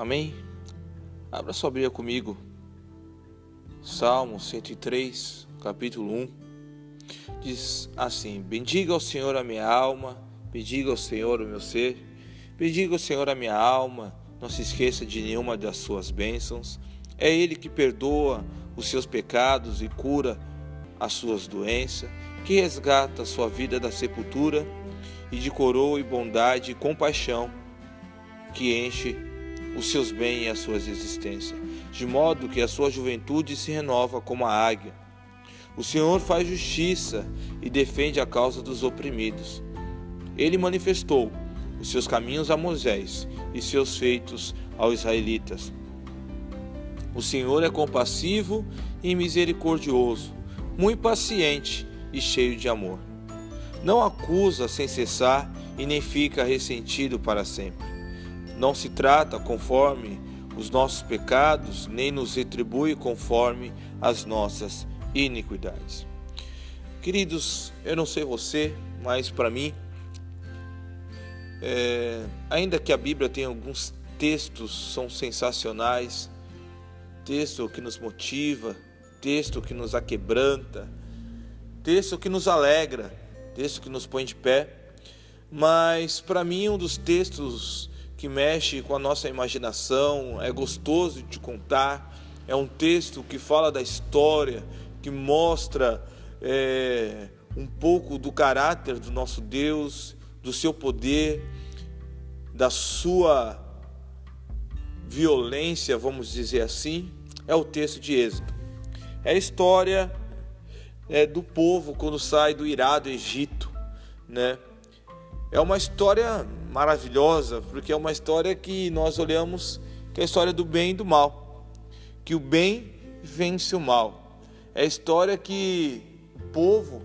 Amém? Abra sua Bíblia comigo. Salmo 103, capítulo 1. Diz assim: Bendiga ao Senhor a minha alma, bendiga ao Senhor o meu ser, bendiga ao Senhor a minha alma, não se esqueça de nenhuma das suas bênçãos. É Ele que perdoa os seus pecados e cura as suas doenças, que resgata a sua vida da sepultura e de coroa e bondade e compaixão, que enche os seus bens e as suas existências, de modo que a sua juventude se renova como a águia. O Senhor faz justiça e defende a causa dos oprimidos. Ele manifestou os seus caminhos a Moisés e seus feitos aos israelitas. O Senhor é compassivo e misericordioso, muito paciente e cheio de amor. Não acusa sem cessar e nem fica ressentido para sempre não se trata conforme os nossos pecados, nem nos retribui conforme as nossas iniquidades. Queridos, eu não sei você, mas para mim, é, ainda que a Bíblia tenha alguns textos são sensacionais, texto que nos motiva, texto que nos aquebranta, texto que nos alegra, texto que nos põe de pé, mas para mim um dos textos que mexe com a nossa imaginação, é gostoso de contar. É um texto que fala da história, que mostra é, um pouco do caráter do nosso Deus, do seu poder, da sua violência, vamos dizer assim. É o texto de Êxodo. É a história é, do povo quando sai do irado Egito, né? É uma história maravilhosa, porque é uma história que nós olhamos que é a história do bem e do mal, que o bem vence o mal. É a história que o povo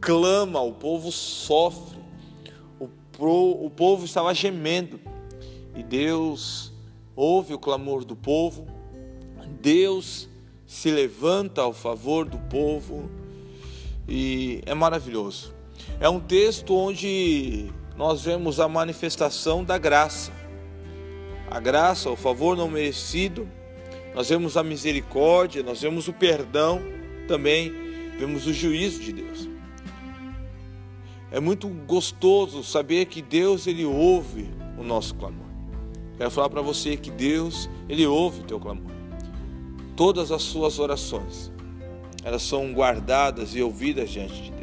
clama, o povo sofre, o, pro, o povo estava gemendo. E Deus ouve o clamor do povo, Deus se levanta ao favor do povo. E é maravilhoso. É um texto onde nós vemos a manifestação da graça. A graça, o favor não merecido, nós vemos a misericórdia, nós vemos o perdão, também vemos o juízo de Deus. É muito gostoso saber que Deus ele ouve o nosso clamor. Quero falar para você que Deus ele ouve o teu clamor. Todas as suas orações, elas são guardadas e ouvidas diante de Deus.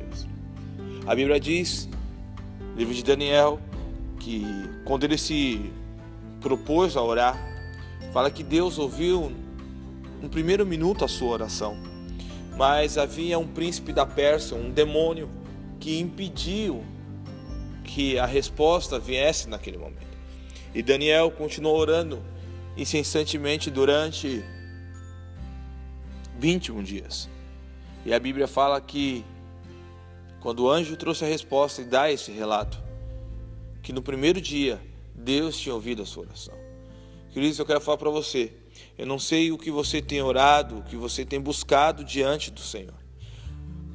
A Bíblia diz livro de Daniel, que quando ele se propôs a orar, fala que Deus ouviu no primeiro minuto a sua oração, mas havia um príncipe da Pérsia, um demônio, que impediu que a resposta viesse naquele momento. E Daniel continuou orando incessantemente durante 21 dias. E a Bíblia fala que quando o anjo trouxe a resposta e dá esse relato, que no primeiro dia Deus tinha ouvido a sua oração. Queridos, eu quero falar para você. Eu não sei o que você tem orado, o que você tem buscado diante do Senhor.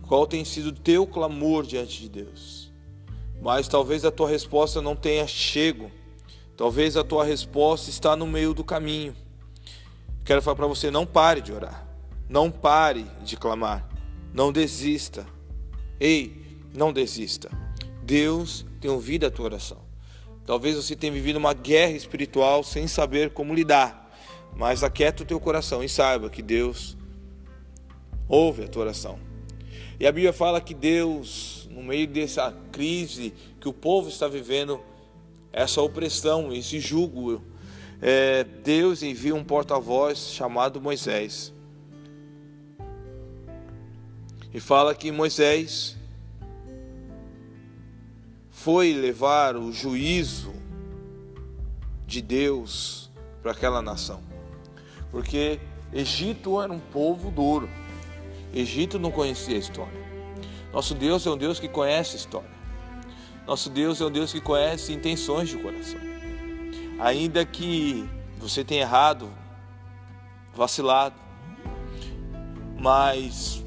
Qual tem sido o teu clamor diante de Deus? Mas talvez a tua resposta não tenha chego. Talvez a tua resposta está no meio do caminho. Quero falar para você, não pare de orar. Não pare de clamar. Não desista. Ei, não desista. Deus tem ouvido a tua oração. Talvez você tenha vivido uma guerra espiritual sem saber como lidar, mas aquieta o teu coração e saiba que Deus ouve a tua oração. E a Bíblia fala que Deus, no meio dessa crise que o povo está vivendo, essa opressão, esse jugo, é, Deus envia um porta-voz chamado Moisés. E fala que Moisés foi levar o juízo de Deus para aquela nação. Porque Egito era um povo duro. Egito não conhecia a história. Nosso Deus é um Deus que conhece a história. Nosso Deus é um Deus que conhece intenções de coração. Ainda que você tenha errado, vacilado, mas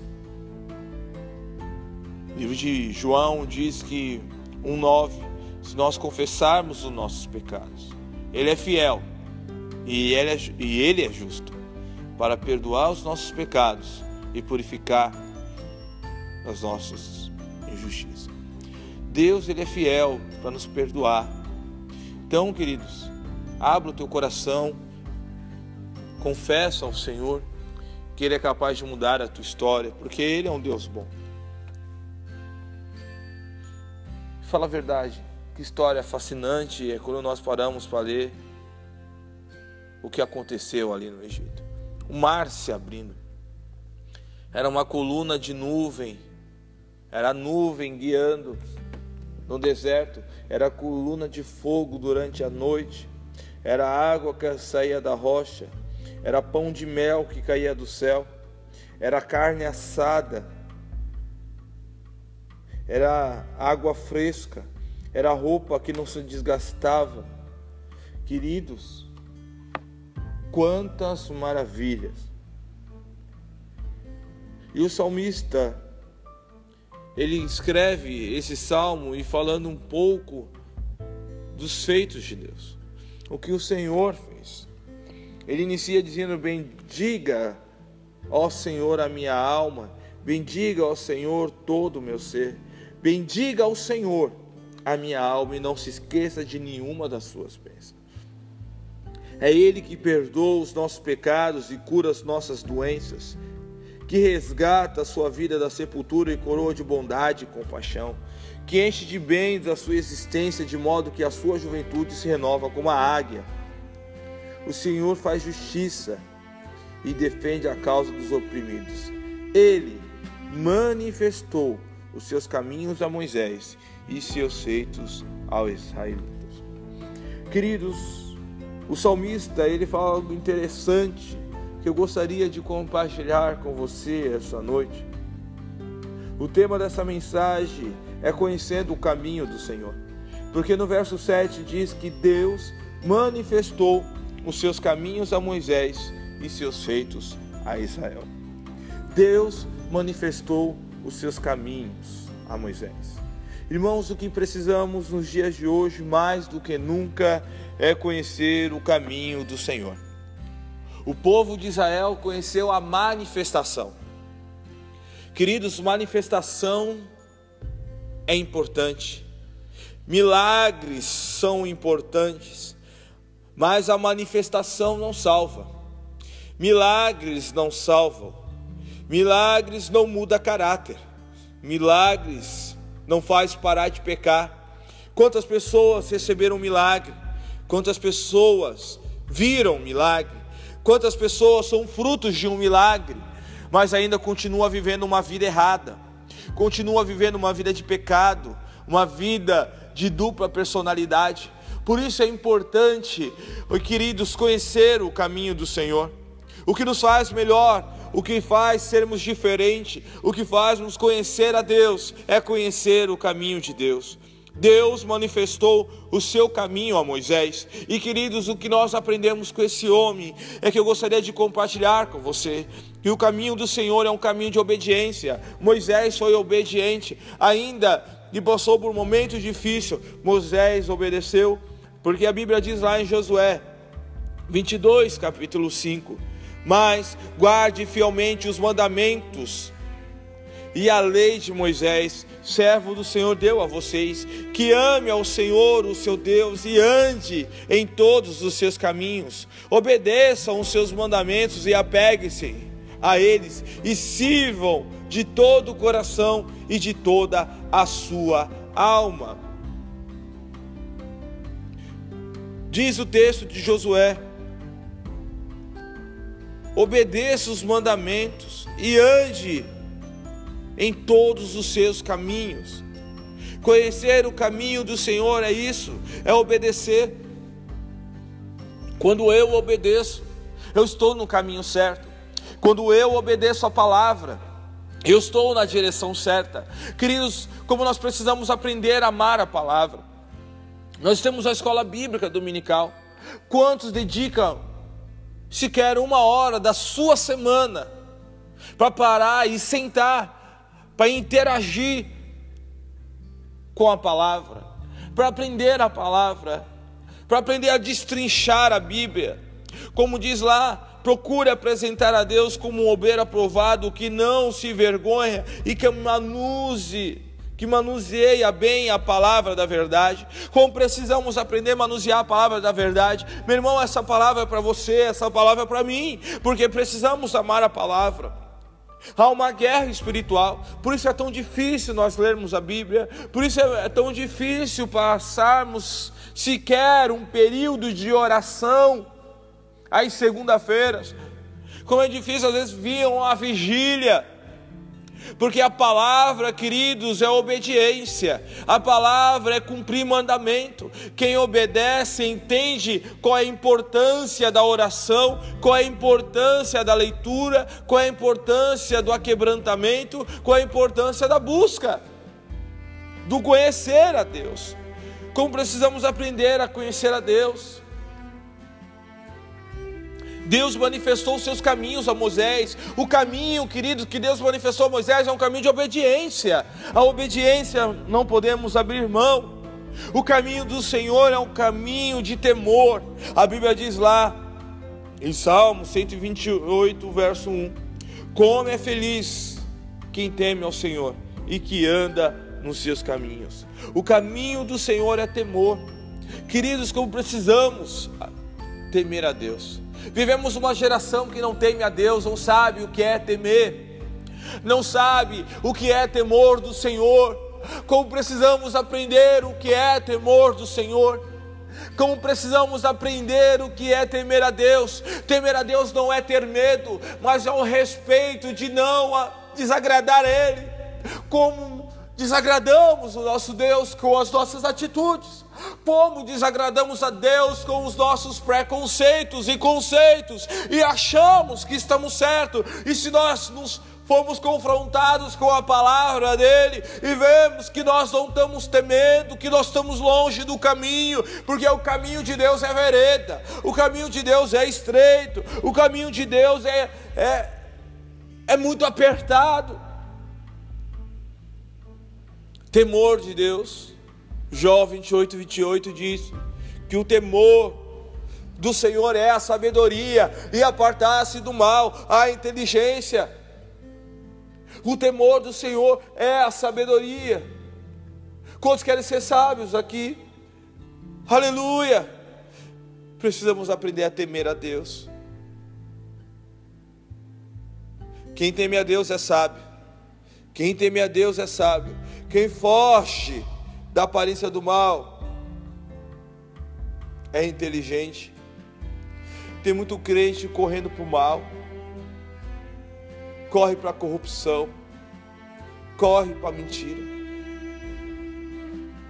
livro de João diz que 1:9 Se nós confessarmos os nossos pecados, ele é fiel e ele, é, e ele é justo para perdoar os nossos pecados e purificar as nossas injustiças. Deus ele é fiel para nos perdoar. Então, queridos, abra o teu coração, confessa ao Senhor que Ele é capaz de mudar a tua história, porque Ele é um Deus bom. Fala a verdade, que história fascinante. É quando nós paramos para ler o que aconteceu ali no Egito. O mar se abrindo. Era uma coluna de nuvem, era a nuvem guiando no deserto, era a coluna de fogo durante a noite, era a água que saía da rocha, era pão de mel que caía do céu, era carne assada, era água fresca, era roupa que não se desgastava. Queridos, quantas maravilhas! E o salmista, ele escreve esse salmo e falando um pouco dos feitos de Deus, o que o Senhor fez. Ele inicia dizendo: Bendiga, ó Senhor, a minha alma, bendiga, ó Senhor, todo o meu ser, bendiga ao Senhor a minha alma e não se esqueça de nenhuma das suas bênçãos. É Ele que perdoa os nossos pecados e cura as nossas doenças que resgata a sua vida da sepultura e coroa de bondade e compaixão, que enche de bens a sua existência de modo que a sua juventude se renova como a águia. O Senhor faz justiça e defende a causa dos oprimidos. Ele manifestou os seus caminhos a Moisés e seus feitos aos israelitas. Queridos, o salmista ele fala algo interessante que eu gostaria de compartilhar com você essa noite. O tema dessa mensagem é conhecendo o caminho do Senhor. Porque no verso 7 diz que Deus manifestou os seus caminhos a Moisés e seus feitos a Israel. Deus manifestou os seus caminhos a Moisés. Irmãos, o que precisamos nos dias de hoje mais do que nunca é conhecer o caminho do Senhor. O povo de Israel conheceu a manifestação. Queridos, manifestação é importante. Milagres são importantes, mas a manifestação não salva. Milagres não salvam. Milagres não muda caráter. Milagres não faz parar de pecar. Quantas pessoas receberam milagre? Quantas pessoas viram milagre? Quantas pessoas são frutos de um milagre, mas ainda continua vivendo uma vida errada, continua vivendo uma vida de pecado, uma vida de dupla personalidade. Por isso é importante, queridos, conhecer o caminho do Senhor. O que nos faz melhor, o que faz sermos diferentes, o que faz nos conhecer a Deus, é conhecer o caminho de Deus. Deus manifestou o seu caminho a Moisés. E queridos, o que nós aprendemos com esse homem é que eu gostaria de compartilhar com você. Que o caminho do Senhor é um caminho de obediência. Moisés foi obediente, ainda que passou por um momento difícil. Moisés obedeceu, porque a Bíblia diz lá em Josué 22, capítulo 5: Mas guarde fielmente os mandamentos e a lei de Moisés, servo do Senhor, deu a vocês, que ame ao Senhor, o seu Deus, e ande em todos os seus caminhos, obedeçam os seus mandamentos e apeguem-se a eles, e sirvam de todo o coração e de toda a sua alma. Diz o texto de Josué: obedeça os mandamentos e ande em todos os seus caminhos. Conhecer o caminho do Senhor é isso, é obedecer. Quando eu obedeço, eu estou no caminho certo. Quando eu obedeço a palavra, eu estou na direção certa. Queridos, como nós precisamos aprender a amar a palavra. Nós temos a escola bíblica dominical. Quantos dedicam sequer uma hora da sua semana para parar e sentar para interagir com a palavra, para aprender a palavra, para aprender a destrinchar a Bíblia. Como diz lá, procure apresentar a Deus como um obreiro aprovado, que não se vergonha e que manuse, que manuseia bem a palavra da verdade. Como precisamos aprender a manusear a palavra da verdade. Meu irmão, essa palavra é para você, essa palavra é para mim, porque precisamos amar a palavra. Há uma guerra espiritual, por isso é tão difícil nós lermos a Bíblia, por isso é tão difícil passarmos sequer um período de oração às segunda-feiras. Como é difícil às vezes vir uma vigília, porque a palavra, queridos, é obediência, a palavra é cumprir mandamento. Quem obedece entende qual é a importância da oração, qual é a importância da leitura, qual é a importância do aquebrantamento, qual é a importância da busca, do conhecer a Deus. Como precisamos aprender a conhecer a Deus. Deus manifestou os seus caminhos a Moisés. O caminho, queridos, que Deus manifestou a Moisés é um caminho de obediência. A obediência não podemos abrir mão. O caminho do Senhor é um caminho de temor. A Bíblia diz lá, em Salmo 128, verso 1: Como é feliz quem teme ao Senhor e que anda nos seus caminhos. O caminho do Senhor é temor. Queridos, como precisamos temer a Deus. Vivemos uma geração que não teme a Deus, não sabe o que é temer, não sabe o que é temor do Senhor. Como precisamos aprender o que é temor do Senhor. Como precisamos aprender o que é temer a Deus. Temer a Deus não é ter medo, mas é o respeito de não desagradar Ele. Como desagradamos o nosso Deus com as nossas atitudes. Como desagradamos a Deus com os nossos preconceitos e conceitos e achamos que estamos certos, e se nós nos fomos confrontados com a palavra dele e vemos que nós não estamos temendo, que nós estamos longe do caminho, porque o caminho de Deus é vereda, o caminho de Deus é estreito, o caminho de Deus é, é, é muito apertado. Temor de Deus Jó 28, 28 diz que o temor do Senhor é a sabedoria e apartar-se do mal, a inteligência. O temor do Senhor é a sabedoria. Quantos querem ser sábios aqui? Aleluia! Precisamos aprender a temer a Deus. Quem teme a Deus é sábio. Quem teme a Deus é sábio. Quem foge da aparência do mal, é inteligente. Tem muito crente correndo para o mal, corre para a corrupção, corre para a mentira,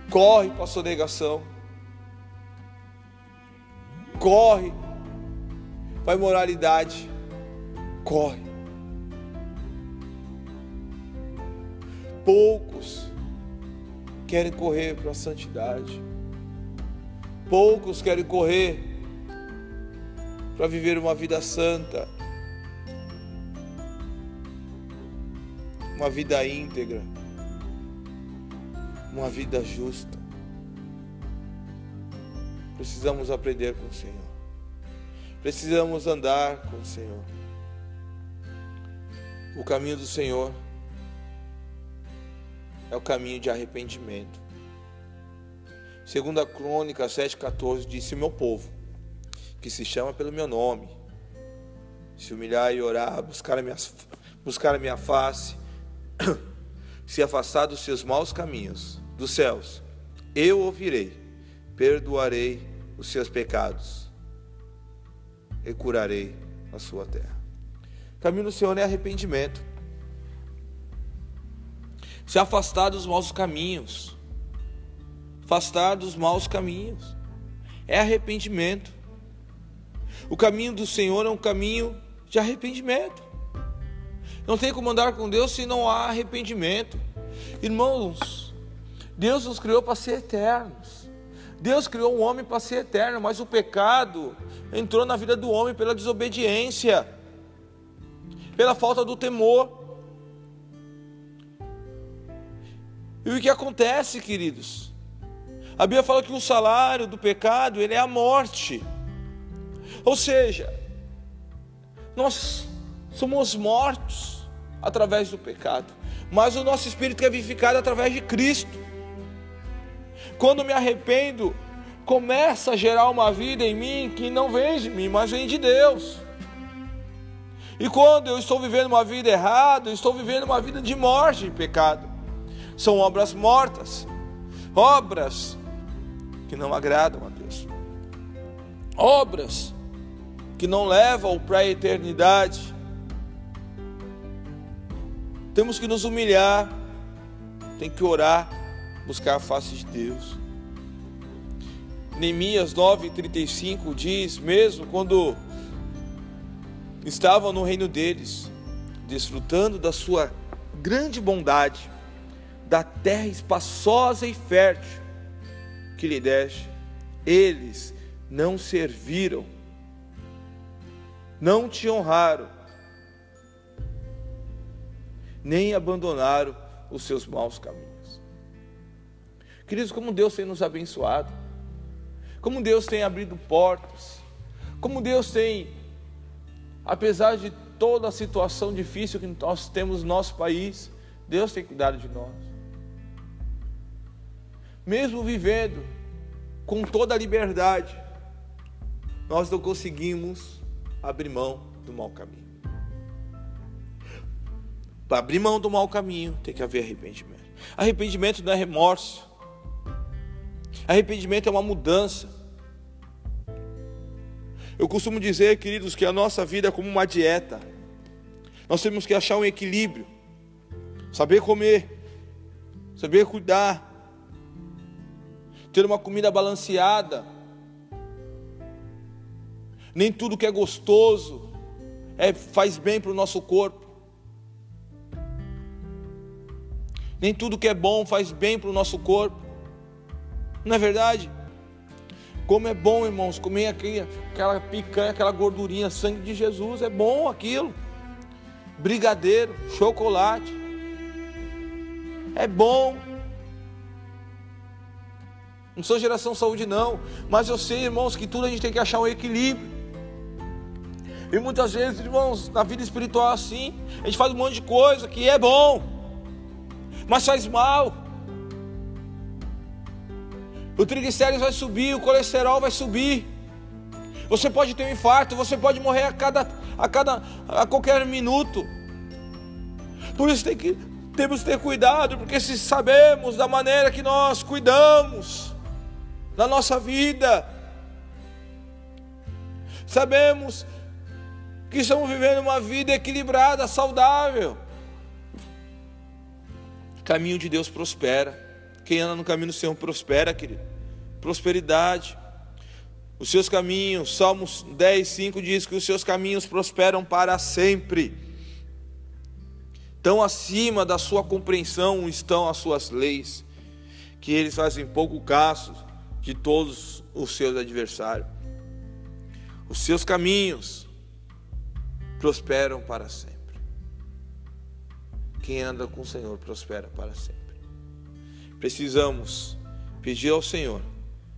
corre para a sonegação, corre. Para a imoralidade, corre. Poucos querem correr para a santidade. Poucos querem correr para viver uma vida santa, uma vida íntegra, uma vida justa. Precisamos aprender com o Senhor. Precisamos andar com o Senhor. O caminho do Senhor é o caminho de arrependimento. Segundo a Crônica 7,14 disse: Meu povo, que se chama pelo meu nome, se humilhar e orar, buscar a minha, buscar a minha face, se afastar dos seus maus caminhos, dos céus, eu ouvirei, perdoarei os seus pecados e curarei a sua terra. O caminho do Senhor é arrependimento se afastar dos maus caminhos. Afastar dos maus caminhos. É arrependimento. O caminho do Senhor é um caminho de arrependimento. Não tem como andar com Deus se não há arrependimento. Irmãos, Deus nos criou para ser eternos. Deus criou o homem para ser eterno, mas o pecado entrou na vida do homem pela desobediência, pela falta do temor. E o que acontece, queridos? A Bíblia fala que o salário do pecado ele é a morte. Ou seja, nós somos mortos através do pecado, mas o nosso espírito é vivificado através de Cristo. Quando me arrependo, começa a gerar uma vida em mim que não vem de mim, mas vem de Deus. E quando eu estou vivendo uma vida errada, eu estou vivendo uma vida de morte e pecado. São obras mortas, obras que não agradam a Deus, obras que não levam para a eternidade. Temos que nos humilhar, tem que orar, buscar a face de Deus. Neemias 9,35 diz: mesmo quando estavam no reino deles, desfrutando da sua grande bondade, da terra espaçosa e fértil que lhe deste, eles não serviram, não te honraram, nem abandonaram os seus maus caminhos. Queridos, como Deus tem nos abençoado, como Deus tem abrido portas, como Deus tem, apesar de toda a situação difícil que nós temos no nosso país, Deus tem cuidado de nós. Mesmo vivendo com toda a liberdade, nós não conseguimos abrir mão do mau caminho. Para abrir mão do mau caminho, tem que haver arrependimento. Arrependimento não é remorso. Arrependimento é uma mudança. Eu costumo dizer, queridos, que a nossa vida é como uma dieta. Nós temos que achar um equilíbrio, saber comer, saber cuidar, ter uma comida balanceada. Nem tudo que é gostoso é, faz bem para o nosso corpo. Nem tudo que é bom faz bem para o nosso corpo. Não é verdade? Como é bom, irmãos, comer aquela picanha, aquela gordurinha, sangue de Jesus, é bom aquilo. Brigadeiro, chocolate. É bom. Não sou geração saúde, não. Mas eu sei, irmãos, que tudo a gente tem que achar um equilíbrio. E muitas vezes, irmãos, na vida espiritual assim. A gente faz um monte de coisa que é bom, mas faz mal. O triglicérides vai subir, o colesterol vai subir. Você pode ter um infarto, você pode morrer a cada, a cada, a qualquer minuto. Por isso tem que, temos que ter cuidado, porque se sabemos da maneira que nós cuidamos, na nossa vida. Sabemos que estamos vivendo uma vida equilibrada, saudável. O caminho de Deus prospera. Quem anda no caminho do Senhor prospera, querido. Prosperidade. Os seus caminhos, Salmos 10, 5 diz que os seus caminhos prosperam para sempre. Tão acima da sua compreensão estão as suas leis, que eles fazem pouco caso de todos os seus adversários. Os seus caminhos prosperam para sempre. Quem anda com o Senhor prospera para sempre. Precisamos pedir ao Senhor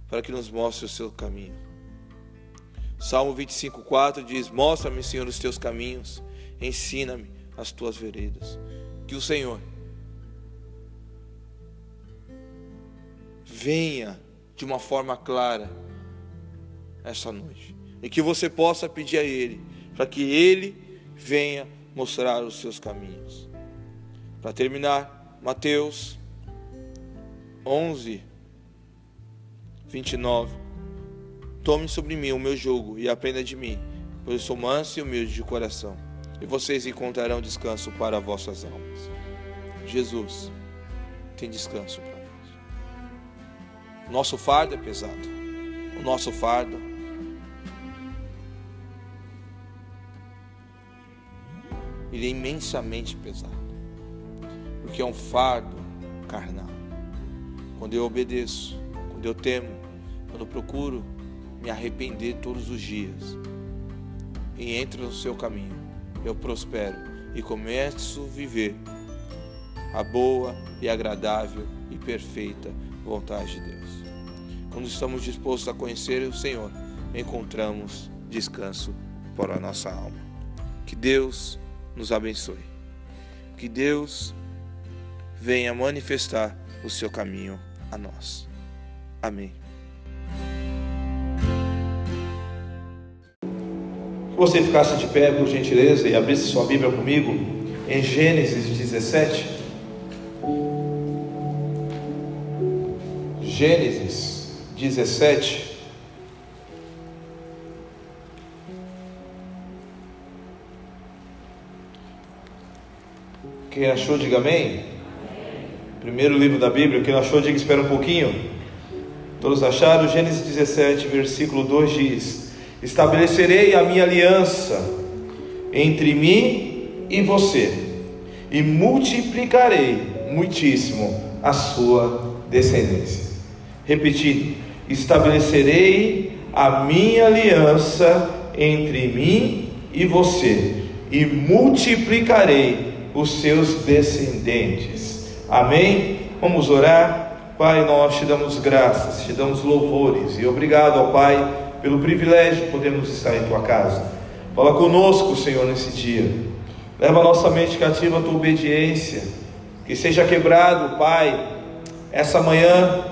para que nos mostre o seu caminho. Salmo 25:4 diz: Mostra-me, Senhor, os teus caminhos, ensina-me as tuas veredas. Que o Senhor venha de uma forma clara essa noite. E que você possa pedir a Ele, para que Ele venha mostrar os seus caminhos. Para terminar, Mateus 11, 29. Tome sobre mim o meu jugo e aprenda de mim, pois eu sou manso e humilde de coração, e vocês encontrarão descanso para vossas almas. Jesus tem descanso nosso fardo é pesado. O nosso fardo ele é imensamente pesado. Porque é um fardo carnal. Quando eu obedeço, quando eu temo, quando eu procuro me arrepender todos os dias e entro no seu caminho, eu prospero e começo a viver a boa e agradável e perfeita vontade de Deus. Quando estamos dispostos a conhecer o Senhor, encontramos descanso para a nossa alma. Que Deus nos abençoe. Que Deus venha manifestar o seu caminho a nós. Amém. Que você ficasse de pé, por gentileza, e abrisse sua Bíblia comigo em Gênesis 17. Gênesis 17. Quem achou, diga amém. Primeiro livro da Bíblia, quem achou, diga espera um pouquinho. Todos acharam? Gênesis 17, versículo 2 diz: Estabelecerei a minha aliança entre mim e você, e multiplicarei muitíssimo a sua descendência. Repetindo: estabelecerei a minha aliança entre mim e você, e multiplicarei os seus descendentes. Amém? Vamos orar. Pai, nós te damos graças, te damos louvores e obrigado Pai pelo privilégio de podermos estar em tua casa. Fala conosco, Senhor, nesse dia. Leva a nossa mente cativa à tua obediência. Que seja quebrado, Pai, essa manhã,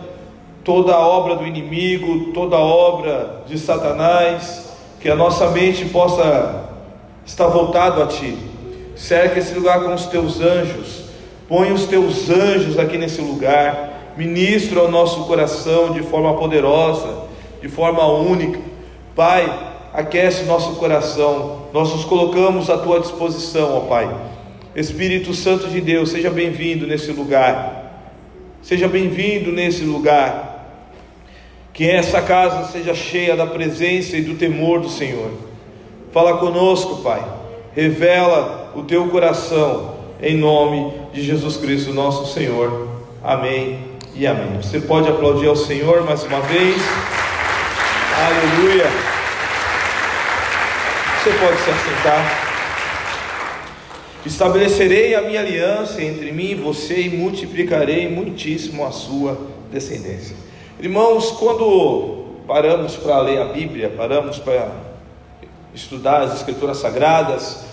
toda a obra do inimigo, toda a obra de Satanás, que a nossa mente possa estar voltado a Ti Cerca esse lugar com os teus anjos. Põe os teus anjos aqui nesse lugar. Ministra ao nosso coração de forma poderosa, de forma única. Pai, aquece nosso coração. Nós nos colocamos à tua disposição, ó Pai. Espírito Santo de Deus, seja bem-vindo nesse lugar. Seja bem-vindo nesse lugar. Que essa casa seja cheia da presença e do temor do Senhor. Fala conosco, Pai. Revela o teu coração, em nome de Jesus Cristo, nosso Senhor. Amém e amém. Você pode aplaudir ao Senhor mais uma vez. Aleluia. Você pode se assentar. Estabelecerei a minha aliança entre mim e você e multiplicarei muitíssimo a sua descendência. Irmãos, quando paramos para ler a Bíblia, paramos para estudar as Escrituras Sagradas,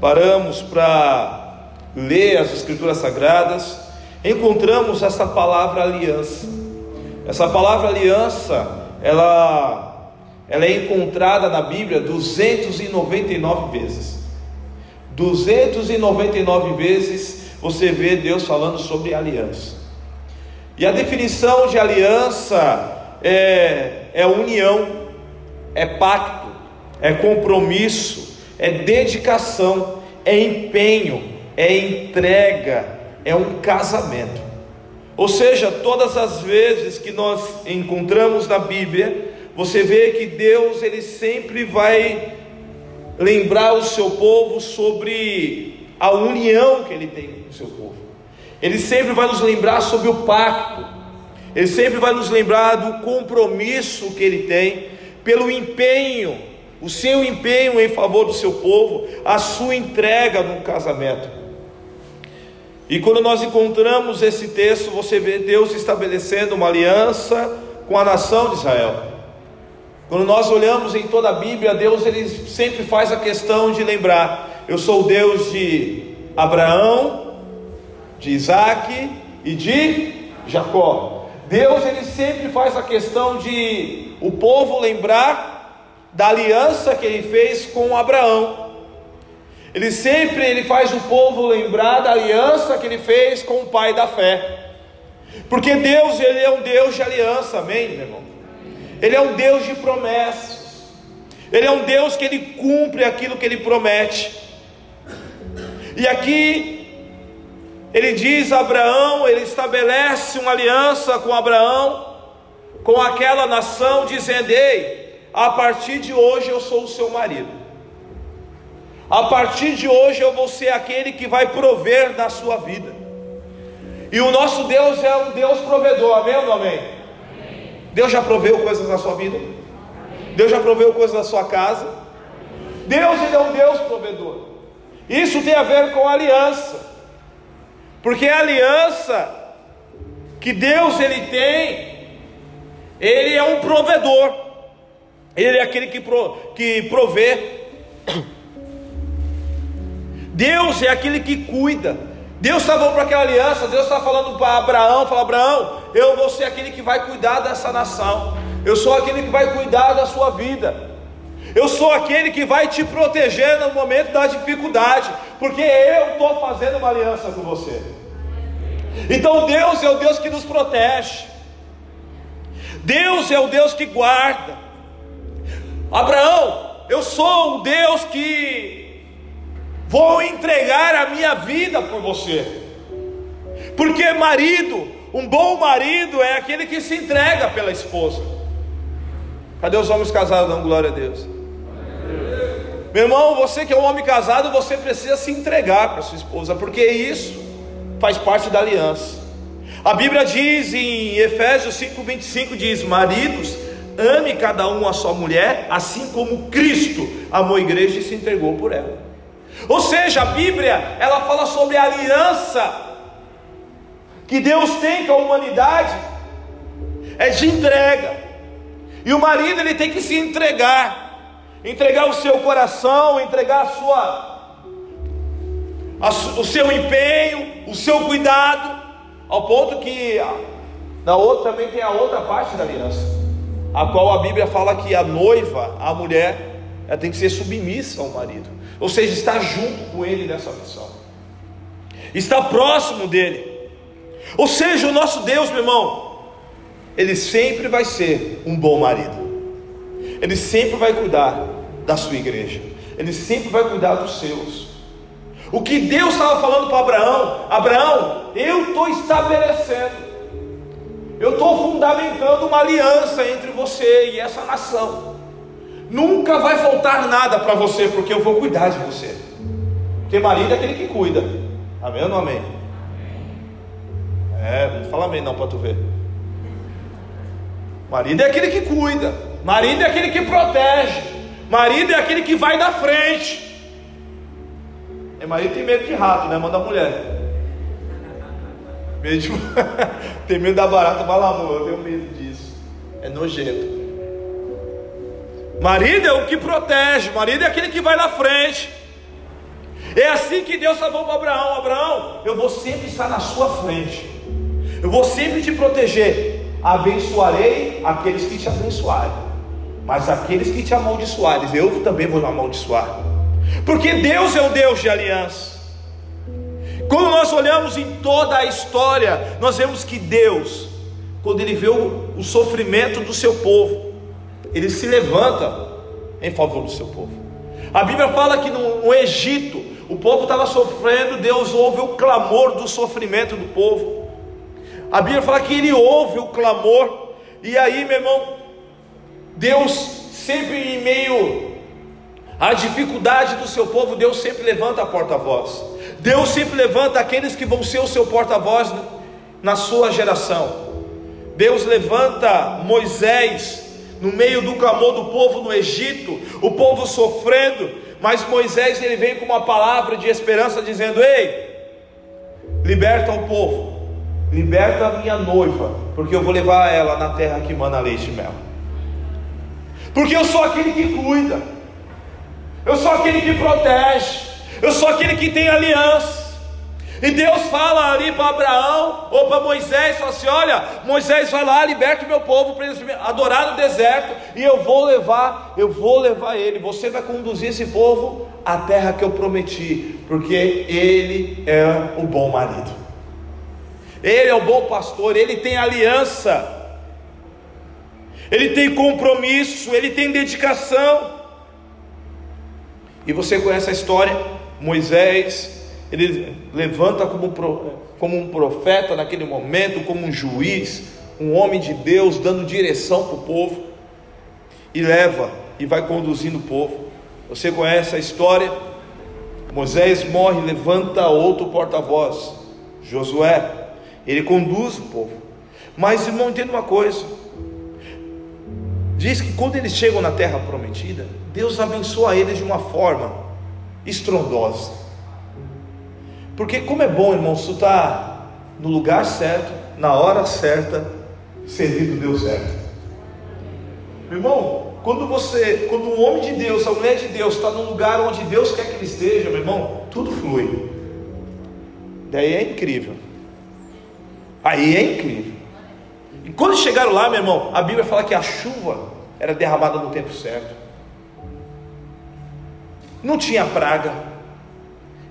paramos para ler as Escrituras Sagradas, encontramos essa palavra aliança. Essa palavra aliança, ela, ela é encontrada na Bíblia 299 vezes. 299 vezes você vê Deus falando sobre aliança. E a definição de aliança é, é união, é pacto, é compromisso, é dedicação, é empenho, é entrega, é um casamento. Ou seja, todas as vezes que nós encontramos na Bíblia, você vê que Deus ele sempre vai lembrar o seu povo sobre a união que ele tem com o seu povo. Ele sempre vai nos lembrar sobre o pacto. Ele sempre vai nos lembrar do compromisso que ele tem pelo empenho o seu empenho em favor do seu povo, a sua entrega no casamento. E quando nós encontramos esse texto, você vê Deus estabelecendo uma aliança com a nação de Israel. Quando nós olhamos em toda a Bíblia, Deus ele sempre faz a questão de lembrar: eu sou o Deus de Abraão, de Isaac e de Jacó. Deus ele sempre faz a questão de o povo lembrar da aliança que ele fez com Abraão. Ele sempre ele faz o povo lembrar da aliança que ele fez com o pai da fé. Porque Deus, ele é um Deus de aliança, amém, meu irmão? Ele é um Deus de promessas. Ele é um Deus que ele cumpre aquilo que ele promete. E aqui ele diz a Abraão, ele estabelece uma aliança com Abraão, com aquela nação, dizendo: Ei, a partir de hoje eu sou o seu marido. A partir de hoje eu vou ser aquele que vai prover na sua vida. E o nosso Deus é um Deus provedor, amém ou não amém? amém. Deus já proveu coisas na sua vida? Amém. Deus já proveu coisas na sua casa? Deus ele é um Deus provedor. Isso tem a ver com aliança. Porque a aliança que Deus ele tem, ele é um provedor. Ele é aquele que, pro, que provê. Deus é aquele que cuida. Deus está falando para aquela aliança, Deus está falando para Abraão, fala Abraão, eu vou ser aquele que vai cuidar dessa nação. Eu sou aquele que vai cuidar da sua vida. Eu sou aquele que vai te proteger no momento da dificuldade, porque eu estou fazendo uma aliança com você. Então Deus é o Deus que nos protege. Deus é o Deus que guarda. Abraão, eu sou o Deus que vou entregar a minha vida por você. Porque marido, um bom marido é aquele que se entrega pela esposa. Cadê os homens casados dando glória a Deus? Meu irmão, você que é um homem casado, você precisa se entregar para sua esposa, porque isso faz parte da aliança. A Bíblia diz em Efésios 5:25 diz: "Maridos, ame cada um a sua mulher, assim como Cristo amou a igreja e se entregou por ela". Ou seja, a Bíblia, ela fala sobre a aliança que Deus tem com a humanidade é de entrega. E o marido ele tem que se entregar, entregar o seu coração, entregar a sua a, o seu empenho, o seu cuidado, ao ponto que na outra também tem a outra parte da aliança, a qual a Bíblia fala que a noiva, a mulher, ela tem que ser submissa ao marido, ou seja, estar junto com ele nessa missão, estar próximo dele. Ou seja, o nosso Deus, meu irmão, ele sempre vai ser um bom marido. Ele sempre vai cuidar da sua igreja. Ele sempre vai cuidar dos seus. O que Deus estava falando para Abraão: Abraão, eu estou estabelecendo, eu estou fundamentando uma aliança entre você e essa nação. Nunca vai faltar nada para você, porque eu vou cuidar de você. Porque marido é aquele que cuida. Amém ou não amém? É, não fala amém não para tu ver. Marido é aquele que cuida. Marido é aquele que protege. Marido é aquele que vai na frente. É, marido tem medo de rato, né? Manda a mulher. Medo de... tem medo da barata balamô, eu tenho medo disso. É nojento. Marido é o que protege, marido é aquele que vai na frente. É assim que Deus falou para Abraão: Abraão, eu vou sempre estar na sua frente, eu vou sempre te proteger. Abençoarei aqueles que te abençoarem, mas aqueles que te amaldiçoarem, eu também vou amaldiçoar. Porque Deus é o Deus de aliança. Quando nós olhamos em toda a história, nós vemos que Deus, quando Ele vê o, o sofrimento do seu povo, Ele se levanta em favor do seu povo. A Bíblia fala que no, no Egito, o povo estava sofrendo, Deus ouve o clamor do sofrimento do povo. A Bíblia fala que Ele ouve o clamor, e aí, meu irmão, Deus sempre em meio a dificuldade do seu povo, Deus sempre levanta a porta-voz. Deus sempre levanta aqueles que vão ser o seu porta-voz na sua geração. Deus levanta Moisés no meio do clamor do povo no Egito, o povo sofrendo, mas Moisés ele vem com uma palavra de esperança dizendo: "Ei, liberta o povo. Liberta a minha noiva, porque eu vou levar ela na terra que mana leite e mel. Porque eu sou aquele que cuida. Eu sou aquele que protege, eu sou aquele que tem aliança. E Deus fala ali para Abraão ou para Moisés, fala assim: olha, Moisés vai lá, liberta o meu povo para eles adorar no deserto, e eu vou levar, eu vou levar ele, você vai conduzir esse povo à terra que eu prometi, porque ele é o bom marido, ele é o bom pastor, ele tem aliança, ele tem compromisso, ele tem dedicação. E você conhece a história? Moisés, ele levanta como, como um profeta naquele momento, como um juiz, um homem de Deus, dando direção para o povo, e leva e vai conduzindo o povo. Você conhece a história? Moisés morre, levanta outro porta-voz, Josué, ele conduz o povo. Mas irmão, entenda uma coisa: diz que quando eles chegam na terra prometida, Deus abençoa eles de uma forma estrondosa. Porque como é bom, irmão, tu está no lugar certo, na hora certa, servindo Deus certo. Irmão, quando você, quando um homem de Deus, a mulher de Deus está num lugar onde Deus quer que ele esteja, meu irmão, tudo flui. Daí é incrível. Aí é incrível. E quando chegaram lá, meu irmão, a Bíblia fala que a chuva era derramada no tempo certo. Não tinha praga.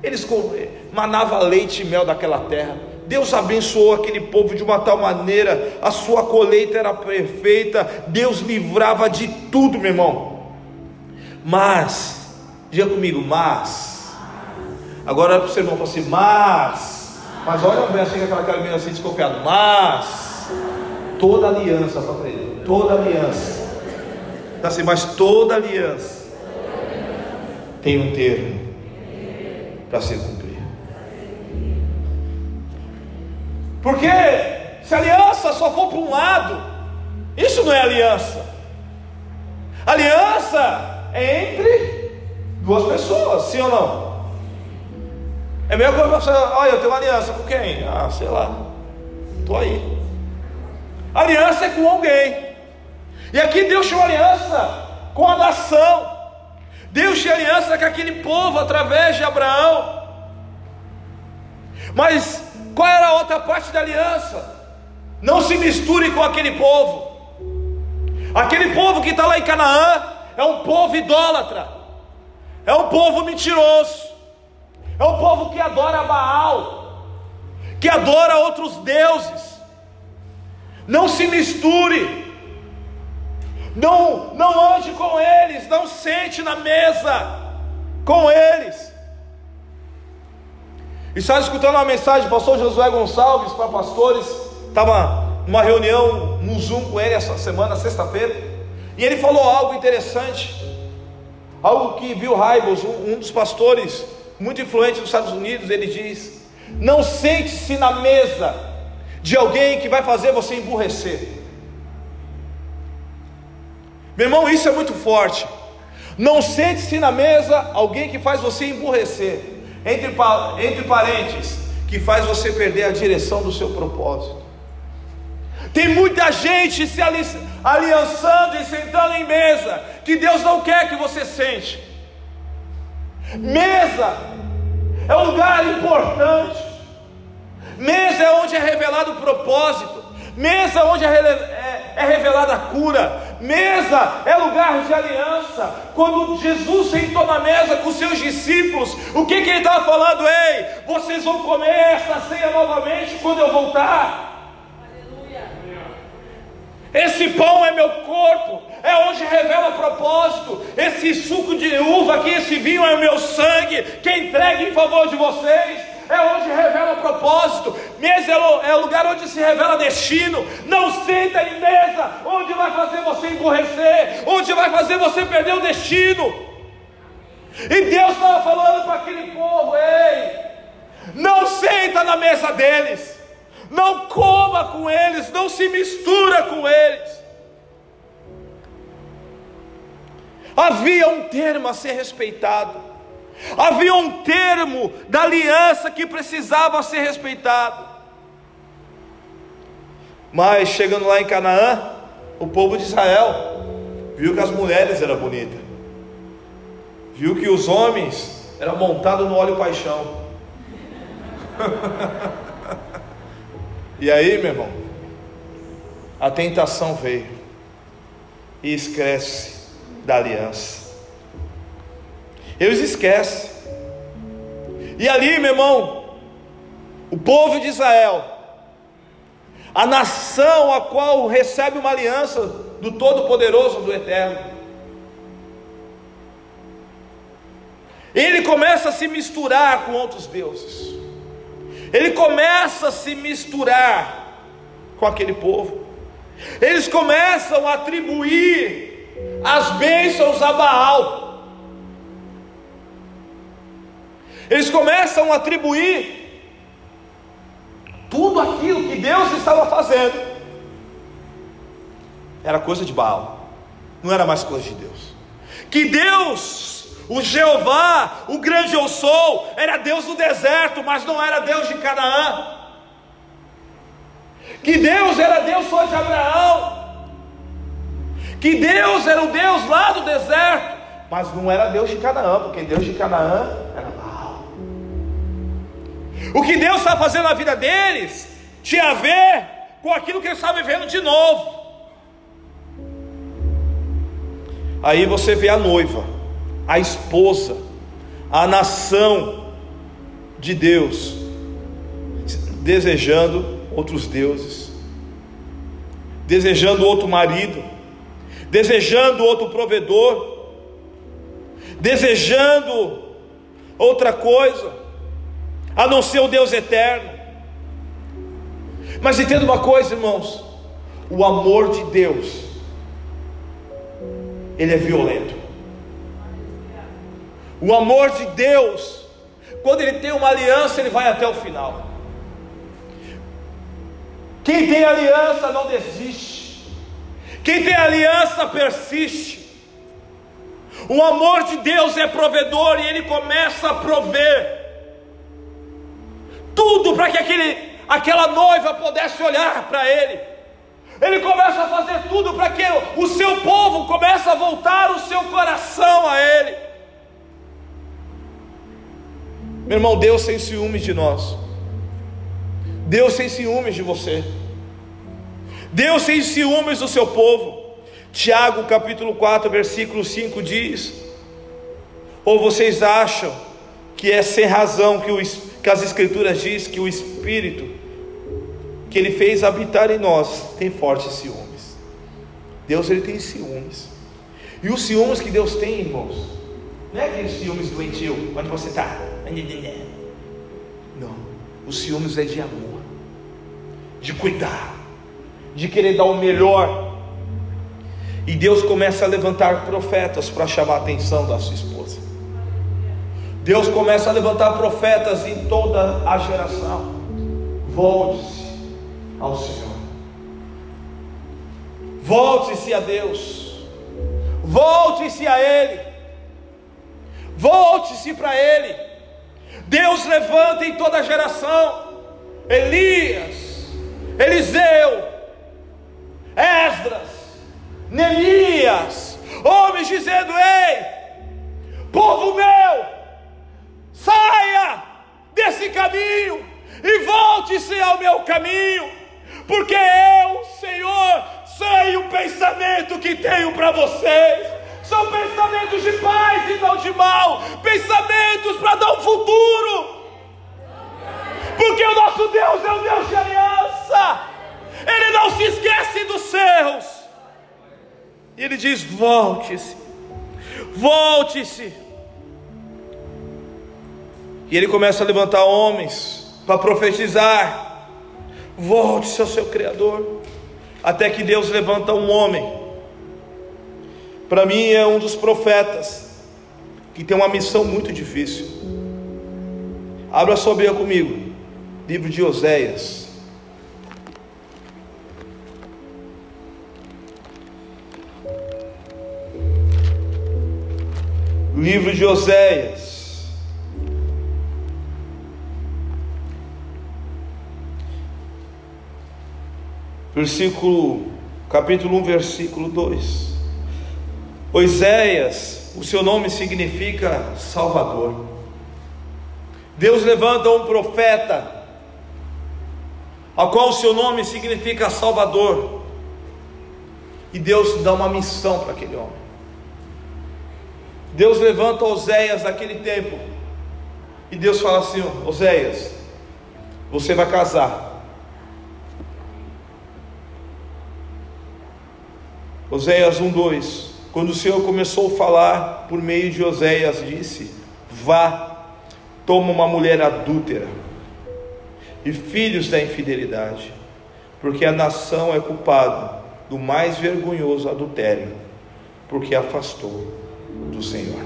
Eles manava leite e mel daquela terra. Deus abençoou aquele povo de uma tal maneira, a sua colheita era perfeita, Deus livrava de tudo, meu irmão. Mas, diga comigo, mas. Agora para o seu irmão e fala assim, mas. Mas olha bem assim, aquela cara meio assim desconfiado, mas. Toda aliança, só para ele, toda aliança. Está assim, mas toda aliança tem um termo para ser cumprido. Porque se a aliança só for para um lado, isso não é aliança. Aliança é entre duas pessoas, sim ou não? É mesmo que você, olha, eu tenho uma aliança com quem? Ah, sei lá, estou aí. Aliança é com alguém. E aqui Deus tinha aliança com a nação. Deus tinha aliança com aquele povo através de Abraão. Mas qual era a outra parte da aliança? Não se misture com aquele povo. Aquele povo que está lá em Canaã é um povo idólatra, é um povo mentiroso, é um povo que adora Baal, que adora outros deuses. Não se misture, não, não ande com eles, não sente na mesa com eles. Estava escutando uma mensagem do pastor Josué Gonçalves para pastores. Estava numa reunião no Zoom com ele essa semana, sexta-feira. E ele falou algo interessante. Algo que Bill Hybels, um dos pastores muito influente dos Estados Unidos, ele diz: Não sente-se na mesa de alguém que vai fazer você emburrecer. Meu irmão, isso é muito forte. Não sente-se na mesa alguém que faz você emburrecer entre, entre parentes, que faz você perder a direção do seu propósito. Tem muita gente se aliançando e sentando em mesa, que Deus não quer que você sente. Mesa é um lugar importante. Mesa é onde é revelado o propósito. Mesa onde é, é, é revelada a cura. Mesa é lugar de aliança. Quando Jesus sentou na mesa com seus discípulos, o que, que ele estava falando? Ei, vocês vão comer essa ceia novamente quando eu voltar. Esse pão é meu corpo, é onde revela o propósito. Esse suco de uva aqui, esse vinho é meu sangue, que entregue em favor de vocês é onde revela propósito, mesa é o lugar onde se revela destino. Não senta em mesa onde vai fazer você emborrecer, onde vai fazer você perder o destino. E Deus estava falando para aquele povo: ei, não senta na mesa deles, não coma com eles, não se mistura com eles. Havia um termo a ser respeitado. Havia um termo da aliança que precisava ser respeitado. Mas chegando lá em Canaã, o povo de Israel viu que as mulheres eram bonitas, viu que os homens eram montados no óleo paixão. e aí, meu irmão, a tentação veio e esquece da aliança. Eles esquecem. E ali, meu irmão, o povo de Israel, a nação a qual recebe uma aliança do Todo-Poderoso, do Eterno, ele começa a se misturar com outros deuses, ele começa a se misturar com aquele povo, eles começam a atribuir as bênçãos a Baal. Eles começam a atribuir tudo aquilo que Deus estava fazendo era coisa de Baal, não era mais coisa de Deus. Que Deus, o Jeová, o grande eu sou, era Deus do deserto, mas não era Deus de Canaã. Que Deus era Deus só de Abraão. que Deus era o Deus lá do deserto, mas não era Deus de Canaã, porque Deus de Canaã era. O que Deus estava fazendo na vida deles tinha a ver com aquilo que eles estavam vivendo de novo. Aí você vê a noiva, a esposa, a nação de Deus, desejando outros deuses, desejando outro marido, desejando outro provedor, desejando outra coisa, a não ser o Deus eterno. Mas entenda uma coisa, irmãos: o amor de Deus, ele é violento. O amor de Deus, quando ele tem uma aliança, ele vai até o final. Quem tem aliança não desiste. Quem tem aliança persiste. O amor de Deus é provedor e ele começa a prover tudo para que aquele, aquela noiva pudesse olhar para ele. Ele começa a fazer tudo para que o seu povo comece a voltar o seu coração a ele. Meu irmão, Deus tem ciúmes de nós. Deus tem ciúmes de você. Deus tem ciúmes do seu povo. Tiago capítulo 4, versículo 5 diz: Ou vocês acham que é sem razão que, o, que as escrituras diz que o Espírito que ele fez habitar em nós tem fortes ciúmes. Deus ele tem ciúmes. E os ciúmes que Deus tem, irmãos, não é aqueles ciúmes doentio, onde você está. Não, os ciúmes é de amor, de cuidar, de querer dar o melhor. E Deus começa a levantar profetas para chamar a atenção da sua esposa. Deus começa a levantar profetas em toda a geração. Volte-se ao Senhor. Volte-se a Deus. Volte-se a Ele. Volte-se para Ele. Deus levanta em toda a geração. Elias, Eliseu, Esdras, Neemias, homens dizendo: Ei, povo meu, saia desse caminho e volte-se ao meu caminho, porque eu, Senhor, sei o pensamento que tenho para vocês. São pensamentos de paz e não de mal, pensamentos para dar um futuro. Porque o nosso Deus é o Deus de aliança. Ele não se esquece dos seus. E ele diz: volte-se, volte-se. E ele começa a levantar homens para profetizar: volte-se ao seu Criador. Até que Deus levanta um homem. Para mim é um dos profetas que tem uma missão muito difícil. Abra sua Bíblia comigo, livro de Oséias. livro de Oséias. Versículo, capítulo 1, versículo 2. Oséias, o seu nome significa Salvador. Deus levanta um profeta, ao qual o seu nome significa Salvador, e Deus dá uma missão para aquele homem. Deus levanta Oséias naquele tempo. E Deus fala assim: Oséias, você vai casar. Oséias 1:2. Quando o Senhor começou a falar por meio de Oséias, disse: Vá, toma uma mulher adúltera e filhos da infidelidade, porque a nação é culpada do mais vergonhoso adultério, porque afastou do Senhor.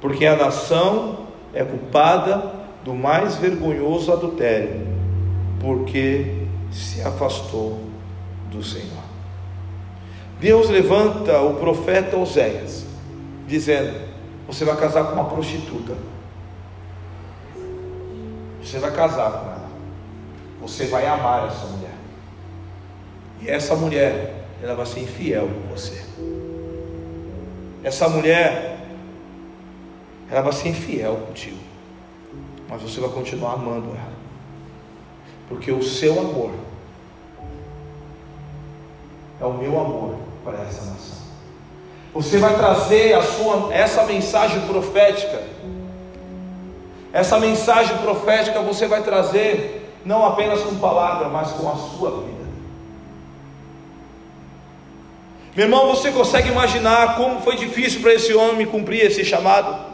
Porque a nação é culpada do mais vergonhoso adultério, porque se afastou do Senhor. Deus levanta o profeta Oséias, dizendo: Você vai casar com uma prostituta. Você vai casar com ela. Você vai amar essa mulher. E essa mulher, ela vai ser infiel com você. Essa mulher, ela vai ser infiel contigo. Mas você vai continuar amando ela. Porque o seu amor é o meu amor para essa nação. Você vai trazer a sua essa mensagem profética. Essa mensagem profética você vai trazer não apenas com palavra, mas com a sua vida. Meu irmão, você consegue imaginar como foi difícil para esse homem cumprir esse chamado?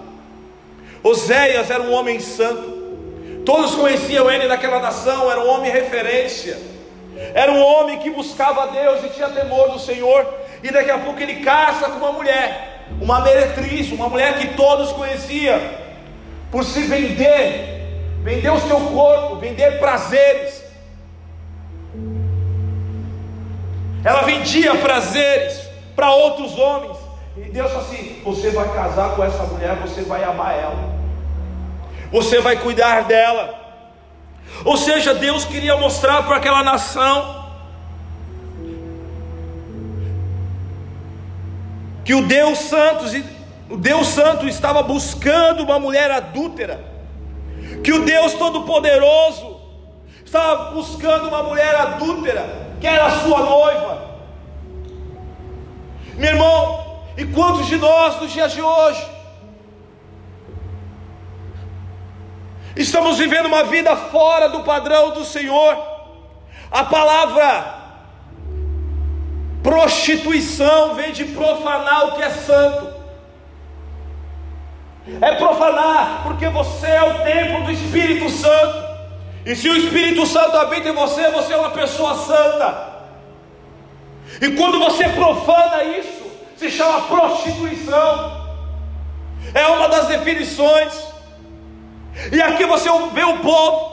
Oséias era um homem santo. Todos conheciam ele naquela nação, era um homem referência. Era um homem que buscava a Deus e tinha temor do Senhor. E daqui a pouco ele casa com uma mulher, uma meretriz, uma mulher que todos conheciam, por se vender, vender o seu corpo, vender prazeres. Ela vendia prazeres para outros homens. E Deus falou assim: você vai casar com essa mulher, você vai amar ela, você vai cuidar dela. Ou seja, Deus queria mostrar para aquela nação que o Deus Santo, o Deus Santo estava buscando uma mulher adúltera, que o Deus Todo-Poderoso estava buscando uma mulher adúltera, que era a sua noiva. Meu irmão, e quantos de nós nos dias de hoje estamos vivendo uma vida fora do padrão do Senhor? A palavra Prostituição vem de profanar o que é santo. É profanar, porque você é o templo do Espírito Santo. E se o Espírito Santo habita em você, você é uma pessoa santa. E quando você profana isso, se chama prostituição. É uma das definições. E aqui você vê o povo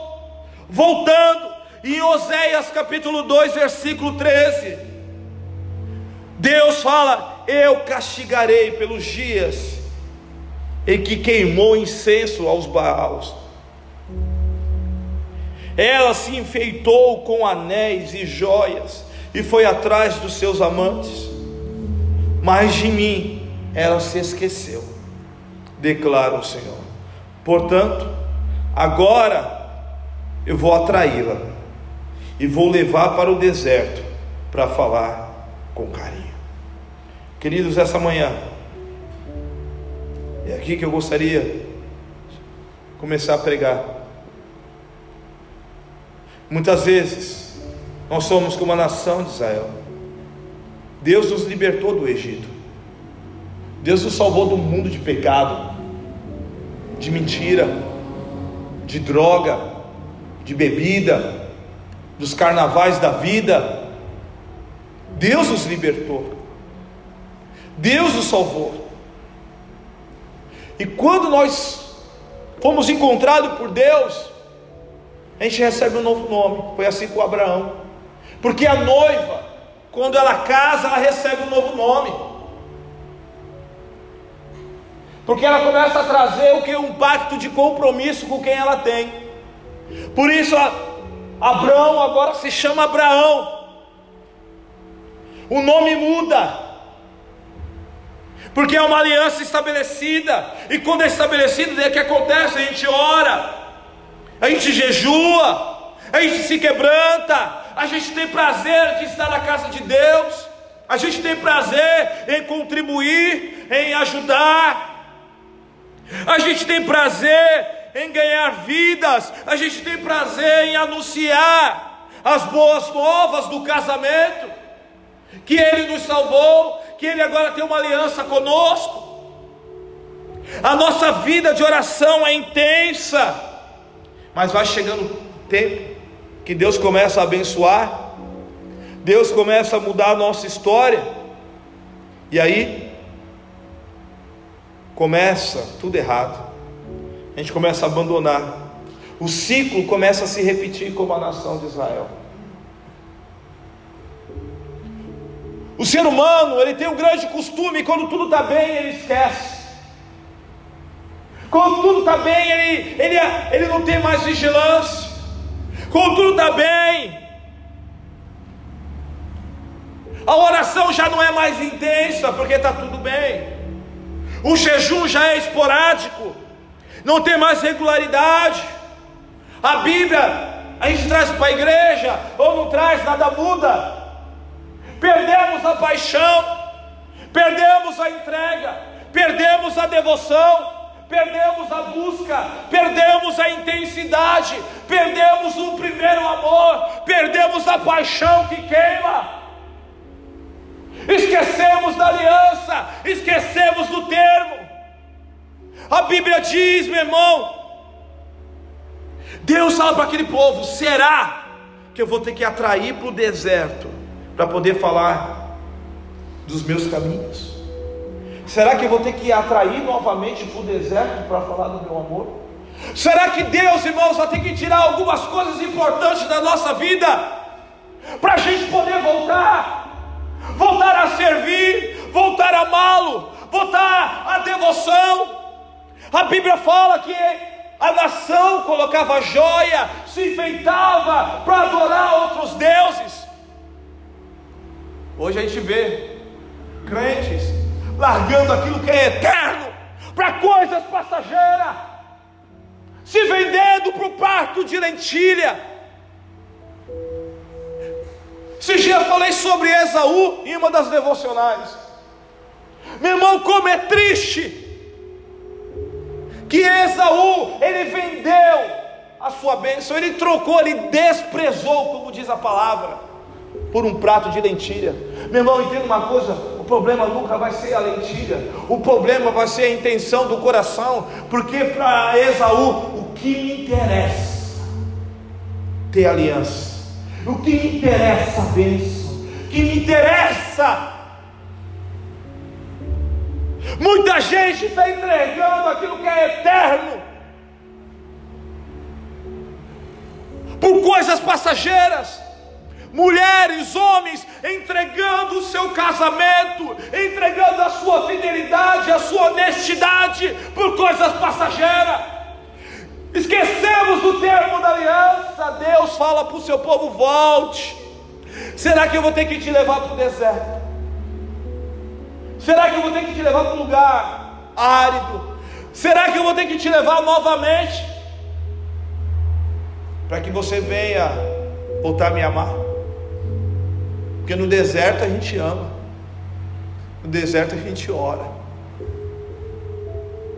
voltando em Oséias capítulo 2, versículo 13. Deus fala: Eu castigarei pelos dias em que queimou incenso aos Baals. Ela se enfeitou com anéis e joias e foi atrás dos seus amantes, mas de mim ela se esqueceu, declara o Senhor. Portanto, agora eu vou atraí-la e vou levar para o deserto para falar com carinho. Queridos, essa manhã, é aqui que eu gostaria começar a pregar. Muitas vezes, nós somos como a nação de Israel. Deus nos libertou do Egito. Deus nos salvou do mundo de pecado, de mentira, de droga, de bebida, dos carnavais da vida. Deus nos libertou. Deus nos salvou. E quando nós fomos encontrados por Deus, a gente recebe um novo nome. Foi assim com Abraão. Porque a noiva, quando ela casa, ela recebe um novo nome. Porque ela começa a trazer o que um pacto de compromisso com quem ela tem. Por isso Abraão agora se chama Abraão. O nome muda porque é uma aliança estabelecida, e quando é estabelecida, o que acontece? A gente ora, a gente jejua, a gente se quebranta, a gente tem prazer de estar na casa de Deus, a gente tem prazer em contribuir, em ajudar, a gente tem prazer em ganhar vidas, a gente tem prazer em anunciar as boas novas do casamento, que Ele nos salvou, que Ele agora tem uma aliança conosco. A nossa vida de oração é intensa, mas vai chegando o tempo que Deus começa a abençoar, Deus começa a mudar a nossa história, e aí começa tudo errado, a gente começa a abandonar, o ciclo começa a se repetir como a nação de Israel. O ser humano, ele tem um grande costume, quando tudo está bem, ele esquece. Quando tudo está bem, ele, ele, ele não tem mais vigilância. Quando tudo está bem, A oração já não é mais intensa, porque está tudo bem. O jejum já é esporádico, não tem mais regularidade. A Bíblia, a gente traz para a igreja, ou não traz, nada muda. Perdemos a paixão, perdemos a entrega, perdemos a devoção, perdemos a busca, perdemos a intensidade, perdemos o primeiro amor, perdemos a paixão que queima. Esquecemos da aliança, esquecemos do termo. A Bíblia diz, meu irmão, Deus fala para aquele povo: será que eu vou ter que atrair para o deserto para poder falar dos meus caminhos? Será que eu vou ter que atrair novamente para o deserto para falar do meu amor? Será que Deus, irmãos, vai ter que tirar algumas coisas importantes da nossa vida para a gente poder voltar, voltar a servir, voltar a amá-lo, voltar à devoção? A Bíblia fala que a nação colocava joia, se enfeitava para adorar outros deuses. Hoje a gente vê crentes largando aquilo que é eterno para coisas passageiras, se vendendo para o parto de lentilha. Esse dia eu falei sobre Esaú em uma das devocionais. Meu irmão, como é triste que Esaú, ele vendeu a sua bênção, ele trocou, ele desprezou, como diz a palavra, por um prato de lentilha. Meu irmão, entenda uma coisa: o problema nunca vai ser a lentilha, o problema vai ser a intenção do coração, porque para Esaú, o que me interessa ter aliança, o que me interessa a bênção, o que me interessa. Muita gente está entregando aquilo que é eterno por coisas passageiras mulheres, homens, entregando o seu casamento, entregando a sua fidelidade, a sua honestidade por coisas passageiras. Esquecemos do termo da aliança. Deus fala para o seu povo: volte. Será que eu vou ter que te levar para o deserto? Será que eu vou ter que te levar para um lugar árido? Será que eu vou ter que te levar novamente? Para que você venha voltar a me amar? Porque no deserto a gente ama, no deserto a gente ora,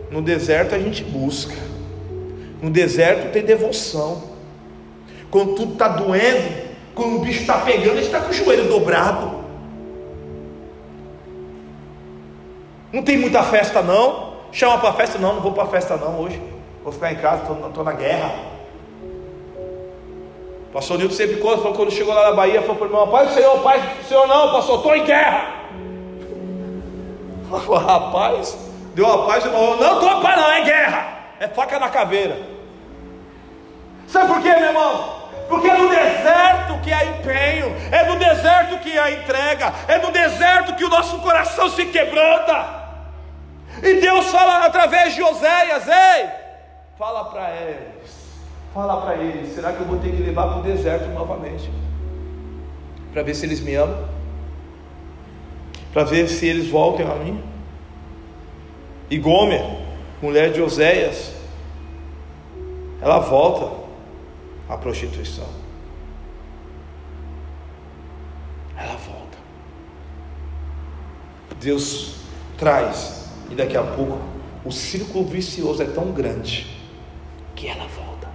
no deserto a gente busca, no deserto tem devoção. Quando tudo está doendo, quando o bicho está pegando, gente está com o joelho dobrado. Não tem muita festa não. Chama para festa não, não vou para festa não hoje. Vou ficar em casa, estou na guerra. Pastor Nilton sempre conta, falou, quando chegou lá na Bahia, falou para o irmão, pai do Senhor, pai do Senhor não, pastor, estou em guerra. Falou, rapaz, deu a paz, irmão, não estou para não, é guerra, é faca na caveira. Sabe por quê, meu irmão? Porque é no deserto que há empenho, é no deserto que há entrega, é no deserto que o nosso coração se quebranta. E Deus fala através de Oséias, ei, fala para eles, Fala para eles: será que eu vou ter que levar para o deserto novamente? Para ver se eles me amam? Para ver se eles voltem a mim? E Gomer, mulher de Oséias, ela volta à prostituição. Ela volta. Deus traz, e daqui a pouco o círculo vicioso é tão grande que ela volta.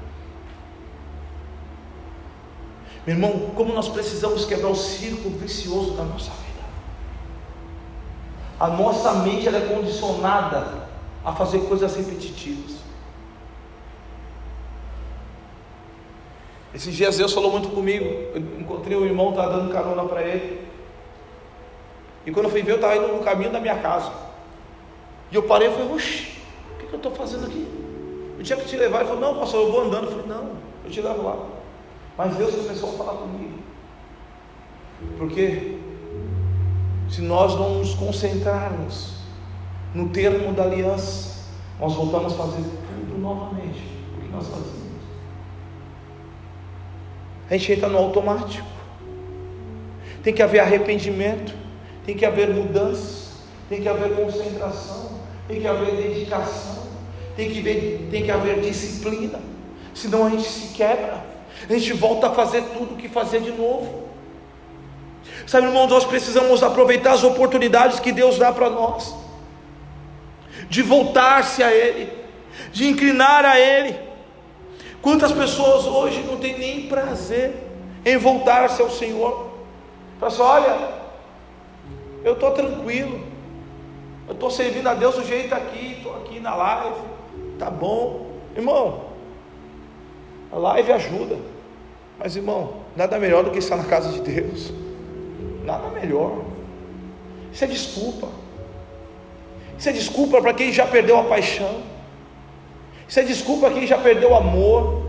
Meu irmão, como nós precisamos quebrar o círculo vicioso da nossa vida. A nossa mente é condicionada a fazer coisas repetitivas. Esses dias Deus falou muito comigo. Eu encontrei um irmão, estava dando carona para ele. E quando eu fui ver, eu estava indo no caminho da minha casa. E eu parei e falei, oxi, o que, que eu estou fazendo aqui? Eu tinha que te levar. Ele falou, não, pastor, eu vou andando. Eu falei, não, eu te levo lá. Mas Deus começou a falar comigo. Porque se nós não nos concentrarmos no termo da aliança, nós voltamos a fazer tudo novamente o que nós fazíamos. A gente entra no automático. tem que haver arrependimento, tem que haver mudança, tem que haver concentração, tem que haver dedicação, tem que, tem que haver disciplina, senão a gente se quebra, a gente volta a fazer tudo o que fazer de novo. Sabe, irmãos, nós precisamos aproveitar as oportunidades que Deus dá para nós, de voltar-se a Ele, de inclinar a Ele. Quantas pessoas hoje não têm nem prazer em voltar-se ao Senhor? Fala assim: olha, eu estou tranquilo, eu estou servindo a Deus do jeito aqui, estou aqui na live, tá bom, irmão. A live ajuda, mas irmão, nada melhor do que estar na casa de Deus. Nada melhor. Isso é desculpa. Isso é desculpa para quem já perdeu a paixão. Isso é desculpa quem já perdeu o amor.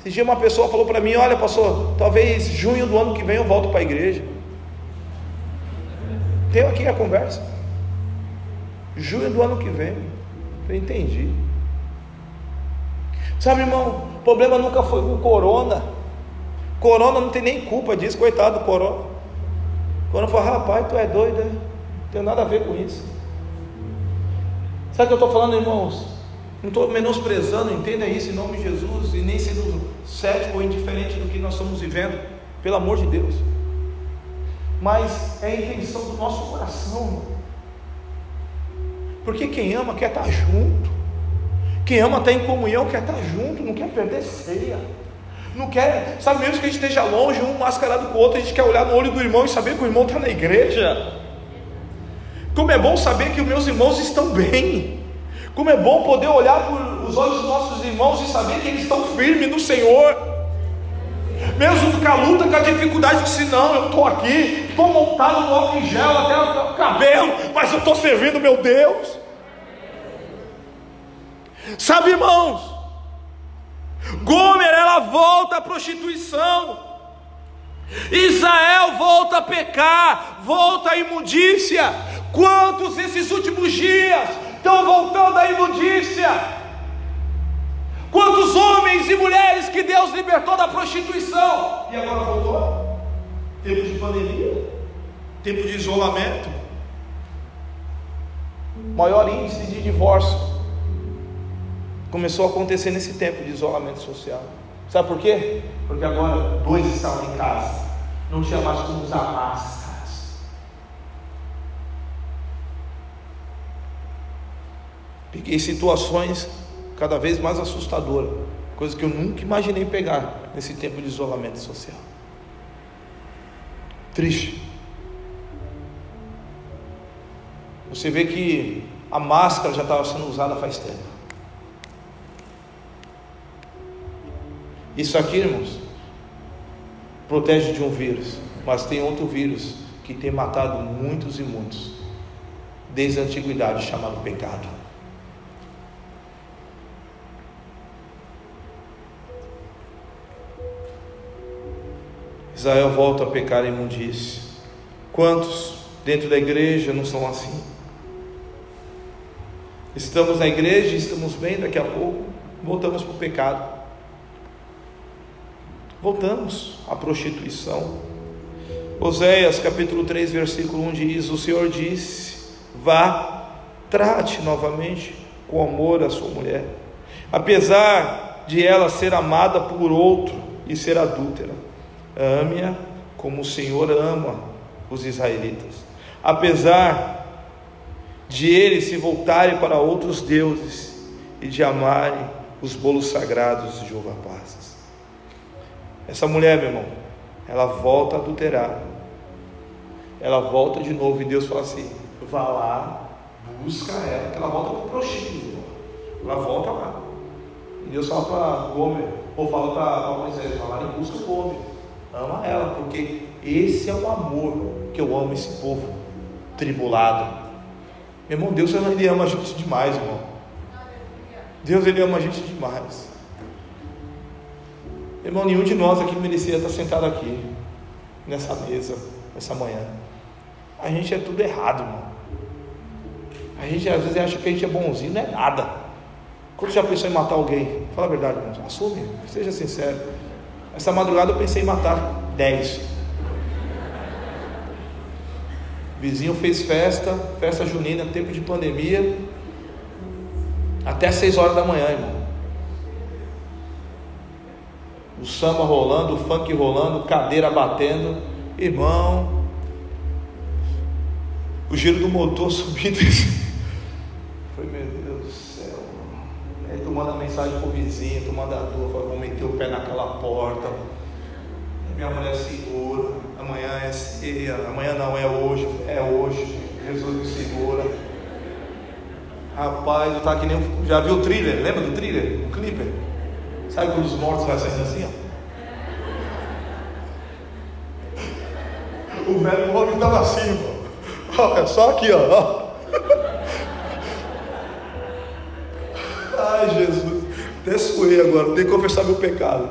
Esse dia uma pessoa falou para mim: Olha, pastor, talvez junho do ano que vem eu volto para a igreja. Tenho aqui a conversa. Junho do ano que vem. Eu entendi. Sabe, irmão, o problema nunca foi com corona. Corona não tem nem culpa disso, coitado do Corona. Corona falou, rapaz, tu é doido, né? Não tem nada a ver com isso. Sabe o que eu estou falando, irmãos? Não estou menosprezando, entenda isso em nome de Jesus, e nem sendo cético ou indiferente do que nós estamos vivendo, pelo amor de Deus. Mas é a intenção do nosso coração, Porque quem ama quer estar junto. Quem ama está em comunhão, quer estar junto, não quer perder ceia. Não quer, sabe mesmo que a gente esteja longe, um mascarado com o outro, a gente quer olhar no olho do irmão e saber que o irmão está na igreja. Como é bom saber que os meus irmãos estão bem. Como é bom poder olhar por os olhos dos nossos irmãos e saber que eles estão firmes no Senhor. Mesmo com a luta, com a dificuldade, se não, eu estou aqui, estou montado no álcool em gel até o cabelo, mas eu estou servindo meu Deus. Sabe, irmãos, Gomer ela volta à prostituição. Israel volta a pecar, volta à imundícia. Quantos esses últimos dias estão voltando à imundícia? Quantos homens e mulheres que Deus libertou da prostituição e agora voltou? Tempo de pandemia, tempo de isolamento, maior índice de divórcio começou a acontecer nesse tempo de isolamento social. Sabe por quê? Porque agora dois estavam em casa, não tinha mais como usar máscaras. Peguei situações cada vez mais assustadoras, coisa que eu nunca imaginei pegar nesse tempo de isolamento social. Triste. Você vê que a máscara já estava sendo usada faz tempo. Isso aqui, irmãos, protege de um vírus, mas tem outro vírus que tem matado muitos e muitos, desde a antiguidade, chamado pecado. Israel volta a pecar em imundície. Quantos dentro da igreja não são assim? Estamos na igreja, estamos bem, daqui a pouco voltamos para o pecado. Voltamos à prostituição. Oséias capítulo 3, versículo 1 diz: O Senhor disse: Vá, trate novamente com amor a sua mulher, apesar de ela ser amada por outro e ser adúltera. Ame-a como o Senhor ama os israelitas, apesar de eles se voltarem para outros deuses e de amarem os bolos sagrados de Jeová Paz. Essa mulher, meu irmão, ela volta a adulterar. Ela volta de novo e Deus fala assim: vá lá, busca ela, que ela volta para o prostíbulo. Ela volta lá. E Deus fala para Gomer, ou fala para Moisés: vá lá e busca o Gomer. Ama ela, porque esse é o amor que eu amo esse povo tribulado. Meu irmão, Deus ele ama a gente demais, irmão. Deus ele ama a gente demais. Irmão, nenhum de nós aqui merecia estar sentado aqui, nessa mesa, nessa manhã. A gente é tudo errado, irmão. A gente às vezes acha que a gente é bonzinho, não é nada. Quando já pensou em matar alguém? Fala a verdade, irmão. Assume, seja sincero. Essa madrugada eu pensei em matar 10. Vizinho fez festa, festa junina, tempo de pandemia, até 6 horas da manhã, irmão. O samba rolando, o funk rolando, cadeira batendo, irmão. O giro do motor subindo. Foi meu Deus do céu. Aí tu manda mensagem pro vizinho, tu manda a tua, fala, vou meter o pé naquela porta. Minha mulher segura, amanhã é ceia, amanhã não, é hoje, é hoje, Jesus me segura. Rapaz, eu tava que nem. Já viu o thriller? Lembra do thriller? O clipper? Sabe quando os mortos vai saindo assim, ó? O velho homem estava assim, irmão. Olha, só aqui, ó. Agora, tenho que confessar meu pecado.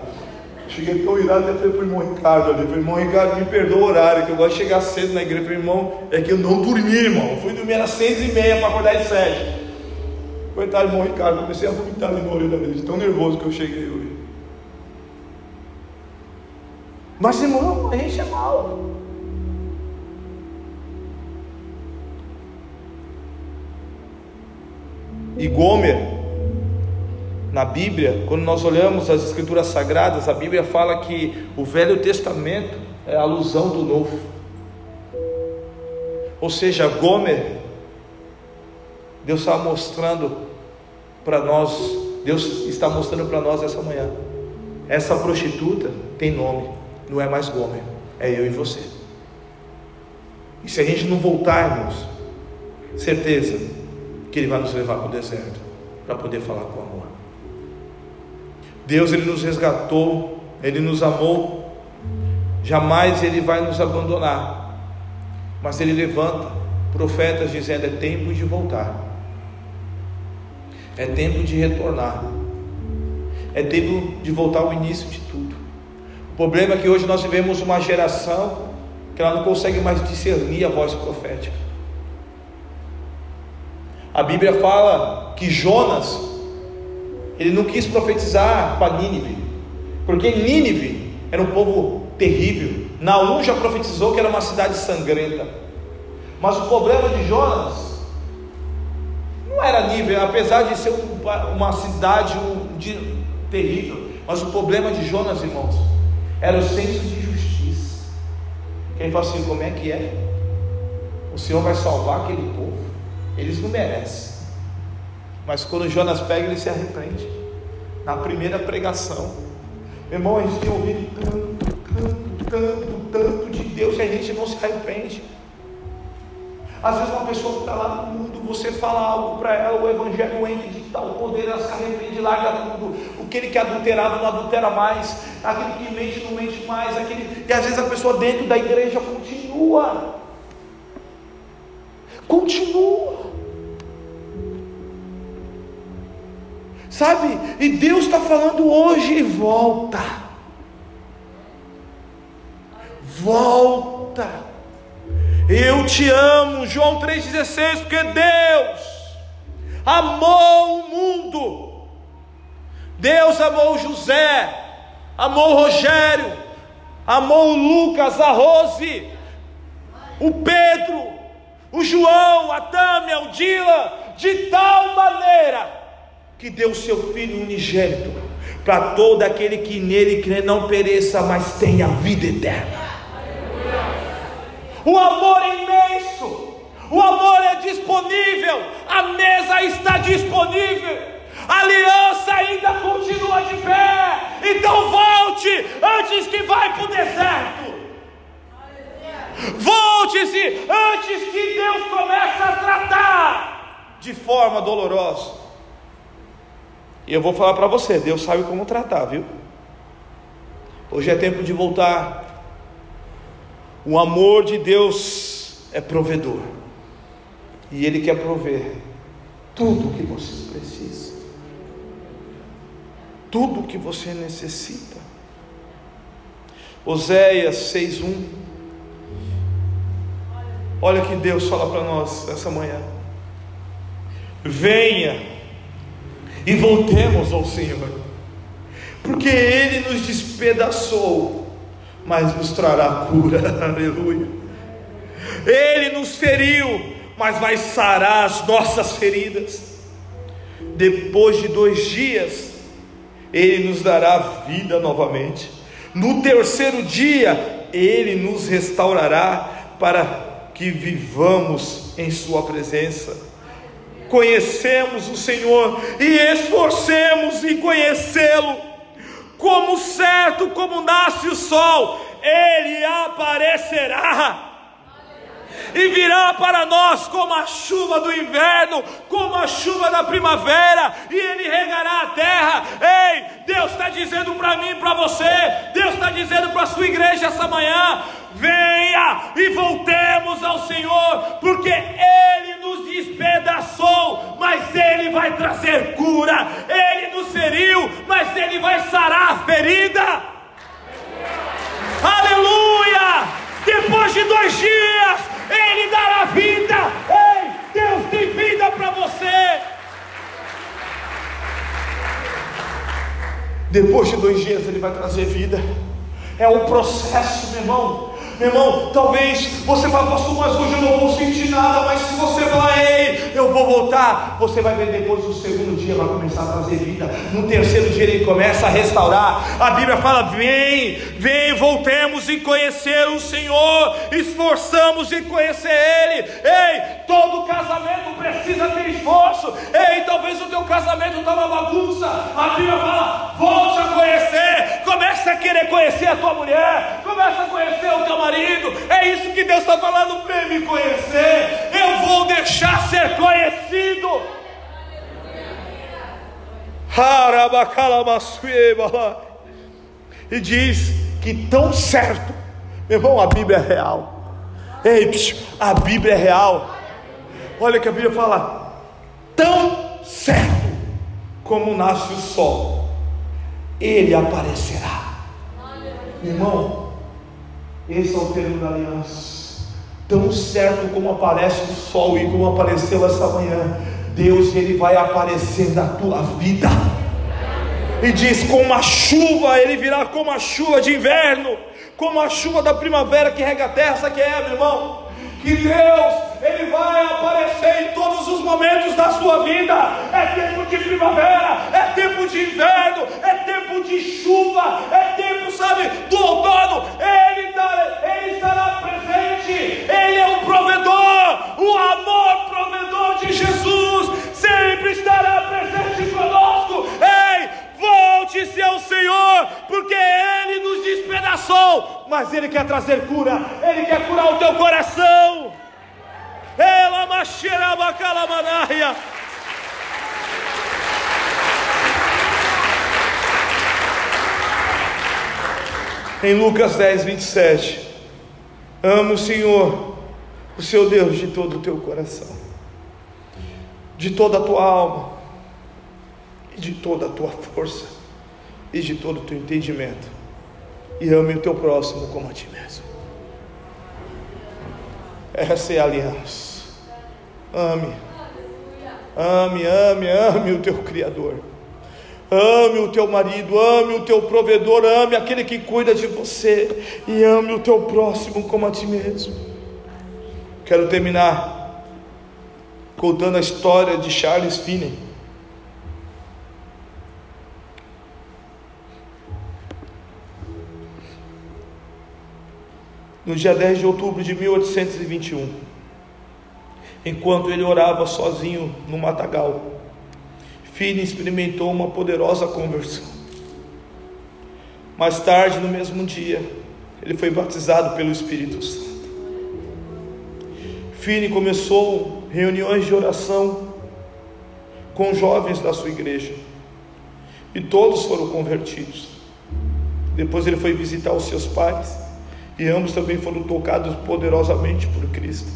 Cheguei tão irado, até falei para o irmão Ricardo ali, falei, irmão Ricardo, me perdoa o horário, que eu gosto de chegar cedo na igreja. Falei, irmão, é que eu não dormi, irmão. Eu fui dormir às seis e meia para acordar às sete. Coitado do irmão Ricardo, comecei a vomitar ali na orelha dele, tão nervoso que eu cheguei hoje. Mas irmão, a gente é mal. E Gomer, na Bíblia, quando nós olhamos as Escrituras Sagradas, a Bíblia fala que o Velho Testamento é a alusão do Novo. Ou seja, Gomer, Deus está mostrando para nós, Deus está mostrando para nós essa manhã. Essa prostituta tem nome, não é mais Gomer, é eu e você. E se a gente não voltar, irmãos, certeza que Ele vai nos levar para o deserto para poder falar com amor. Deus ele nos resgatou, ele nos amou. Jamais ele vai nos abandonar. Mas ele levanta profetas dizendo: é tempo de voltar. É tempo de retornar. É tempo de voltar ao início de tudo. O problema é que hoje nós vivemos uma geração que ela não consegue mais discernir a voz profética. A Bíblia fala que Jonas ele não quis profetizar para Nínive, porque Nínive era um povo terrível. Naum já profetizou que era uma cidade sangrenta. Mas o problema de Jonas não era Nínive, apesar de ser uma cidade terrível. Mas o problema de Jonas, irmãos, era o senso de justiça. Quem fala assim: como é que é? O Senhor vai salvar aquele povo? Eles não merecem. Mas quando Jonas pega, ele se arrepende. Na primeira pregação. Meu irmão, a gente tem ouvido tanto, tanto, tanto, tanto de Deus e a gente não se arrepende. Às vezes uma pessoa que está lá no mundo, você fala algo para ela, o evangelho entra de tal poder, ela se arrepende, larga tudo. Aquele que adulterava não adultera mais, aquele que mente não mente mais, aquele... e às vezes a pessoa dentro da igreja continua. Continua. Sabe? E Deus está falando hoje: volta. Volta. Eu te amo, João 3,16, porque Deus amou o mundo. Deus amou José, amou Rogério, amou Lucas, a Rose, o Pedro, o João, a Tâmia, o Dila, de tal maneira que deu o seu Filho unigênito, para todo aquele que nele crê não pereça, mas tenha vida eterna. O amor é imenso, o amor é disponível, a mesa está disponível, a aliança ainda continua de pé. Então volte antes que vai para o deserto. Volte-se antes que Deus comece a tratar de forma dolorosa. E eu vou falar para você, Deus sabe como tratar, viu? Hoje é tempo de voltar. O amor de Deus é provedor. E Ele quer prover tudo o que você precisa. Tudo o que você necessita. Oséias 6:1 Olha que Deus fala para nós essa manhã. Venha e voltemos ao Senhor. porque Ele nos despedaçou, mas nos trará cura, aleluia. Ele nos feriu, mas vai sarar as nossas feridas. Depois de dois dias, Ele nos dará vida novamente. No terceiro dia, Ele nos restaurará para que vivamos em Sua presença conhecemos o Senhor e esforcemos em conhecê-lo. Como certo como nasce o sol, ele aparecerá e virá para nós como a chuva do inverno, como a chuva da primavera, e Ele regará a terra. Ei, Deus está dizendo para mim para você, Deus está dizendo para a sua igreja essa manhã: venha e voltemos ao Senhor, porque Ele despedaçou, mas Ele vai trazer cura, Ele nos feriu, mas Ele vai sarar a ferida. Aleluia! Depois de dois dias, Ele dará vida. Ei, Deus tem vida para você. Depois de dois dias, Ele vai trazer vida. É um processo, meu irmão. Meu irmão, talvez você fale, pastor, mas hoje eu não vou sentir nada, mas se você falar, ei, eu vou voltar, você vai ver depois do segundo dia, vai começar a trazer vida. No terceiro dia ele começa a restaurar. A Bíblia fala: vem, vem, voltemos e conhecer o Senhor, esforçamos em conhecer Ele. Ei, todo casamento precisa ter esforço. Ei, talvez o teu casamento está uma bagunça. A Bíblia fala: volte a conhecer, comece a querer conhecer a tua mulher, comece a conhecer o teu marido. É isso que Deus está falando. Vem me conhecer. Eu vou deixar ser conhecido. E diz que tão certo, meu irmão, a Bíblia é real. Ei, a Bíblia é real. Olha que a Bíblia fala: tão certo como nasce o sol, ele aparecerá. Meu irmão, esse é o termo da aliança. Tão certo como aparece o sol e como apareceu essa manhã, Deus ele vai aparecer na tua vida. E diz: como a chuva, ele virá como a chuva de inverno, como a chuva da primavera que rega a terra. Sabe que é, meu irmão? Que Deus, Ele vai aparecer em todos os momentos da sua vida. É tempo de primavera, é tempo de inverno, é tempo de chuva, é tempo, sabe, do outono. Ele, tá, ele estará presente. Ele é o provedor, o amor provedor de Jesus. Sempre estará presente conosco. Ei, volte-se ao Senhor, porque Ele nos despedaçou, mas Ele quer trazer cura, Ele quer curar o teu coração. Ela macheiraba calamanaia. Em Lucas 10, 27, ame o Senhor, o seu Deus, de todo o teu coração, de toda a tua alma, e de toda a tua força, e de todo o teu entendimento, e ame o teu próximo como a ti mesmo. Essa é a aliança. Ame, ame, ame, ame o teu Criador. Ame o teu marido, ame o teu provedor, ame aquele que cuida de você e ame o teu próximo como a ti mesmo. Quero terminar contando a história de Charles Finney. No dia 10 de outubro de 1821, enquanto ele orava sozinho no matagal, Finney experimentou uma poderosa conversão. Mais tarde, no mesmo dia, ele foi batizado pelo Espírito Santo. Finney começou reuniões de oração com jovens da sua igreja e todos foram convertidos. Depois ele foi visitar os seus pais e ambos também foram tocados poderosamente por Cristo.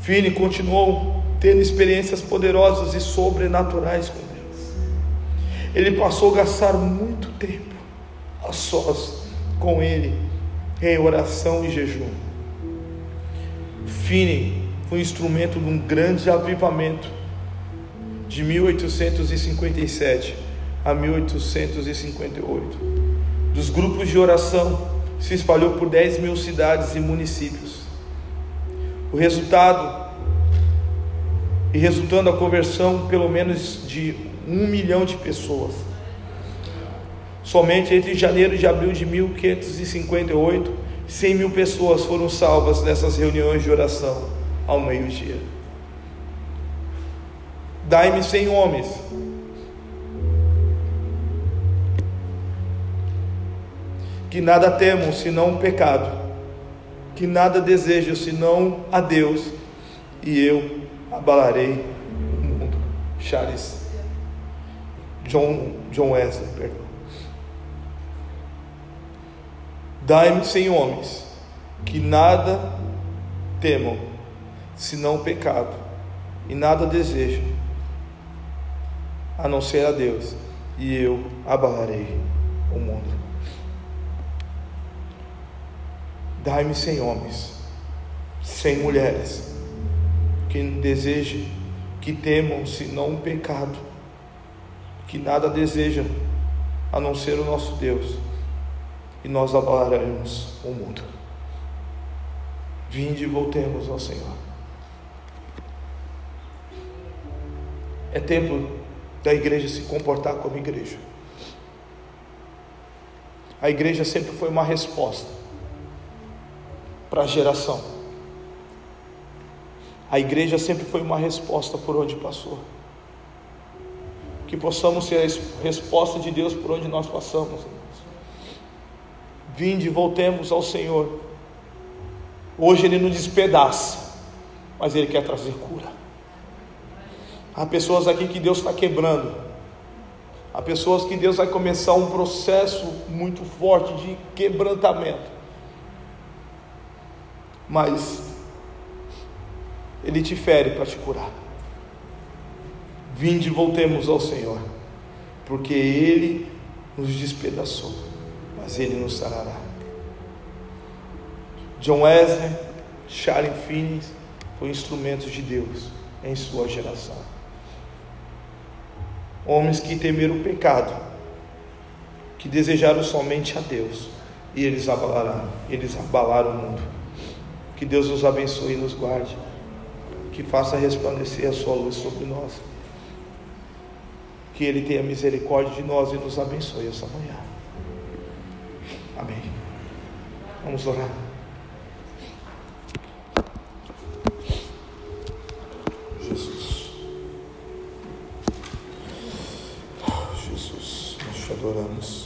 Fini continuou tendo experiências poderosas e sobrenaturais com Deus. Ele passou a gastar muito tempo a sós com Ele, em oração e jejum. Fini foi instrumento de um grande avivamento de 1857 a 1858. Dos grupos de oração se espalhou por 10 mil cidades e municípios. O resultado, e resultando a conversão pelo menos de um milhão de pessoas. Somente entre janeiro e abril de 1558, 100 mil pessoas foram salvas nessas reuniões de oração ao meio-dia. Dai-me cem homens. Que nada temam senão o pecado, que nada desejam senão a Deus, e eu abalarei o mundo. Charles John, John Wesley, perdão. Dai-me cem homens, que nada temam, senão o pecado, e nada desejam, a não ser a Deus, e eu abalarei o mundo. Dai-me cem homens, cem mulheres, que desejem, que temam, senão o pecado, que nada desejam, a não ser o nosso Deus e nós abalaremos o mundo. Vinde e voltemos ao Senhor. É tempo da igreja se comportar como igreja. A igreja sempre foi uma resposta para a geração. A igreja sempre foi uma resposta por onde passou. Que possamos ser a resposta de Deus por onde nós passamos. Vinde, voltemos ao Senhor. Hoje Ele nos despedaça, mas Ele quer trazer cura. Há pessoas aqui que Deus está quebrando. Há pessoas que Deus vai começar um processo muito forte de quebrantamento. Mas Ele te fere para te curar. Vinde, voltemos ao Senhor, porque Ele nos despedaçou mas ele nos sarará. John Wesley, Charles Finney foram instrumentos de Deus em sua geração. Homens que temeram o pecado, que desejaram somente a Deus, e eles abalaram, eles abalaram o mundo. Que Deus nos abençoe e nos guarde, que faça resplandecer a sua luz sobre nós. Que Ele tenha misericórdia de nós e nos abençoe essa manhã. Amém. Vamos orar. Jesus. Adoramos.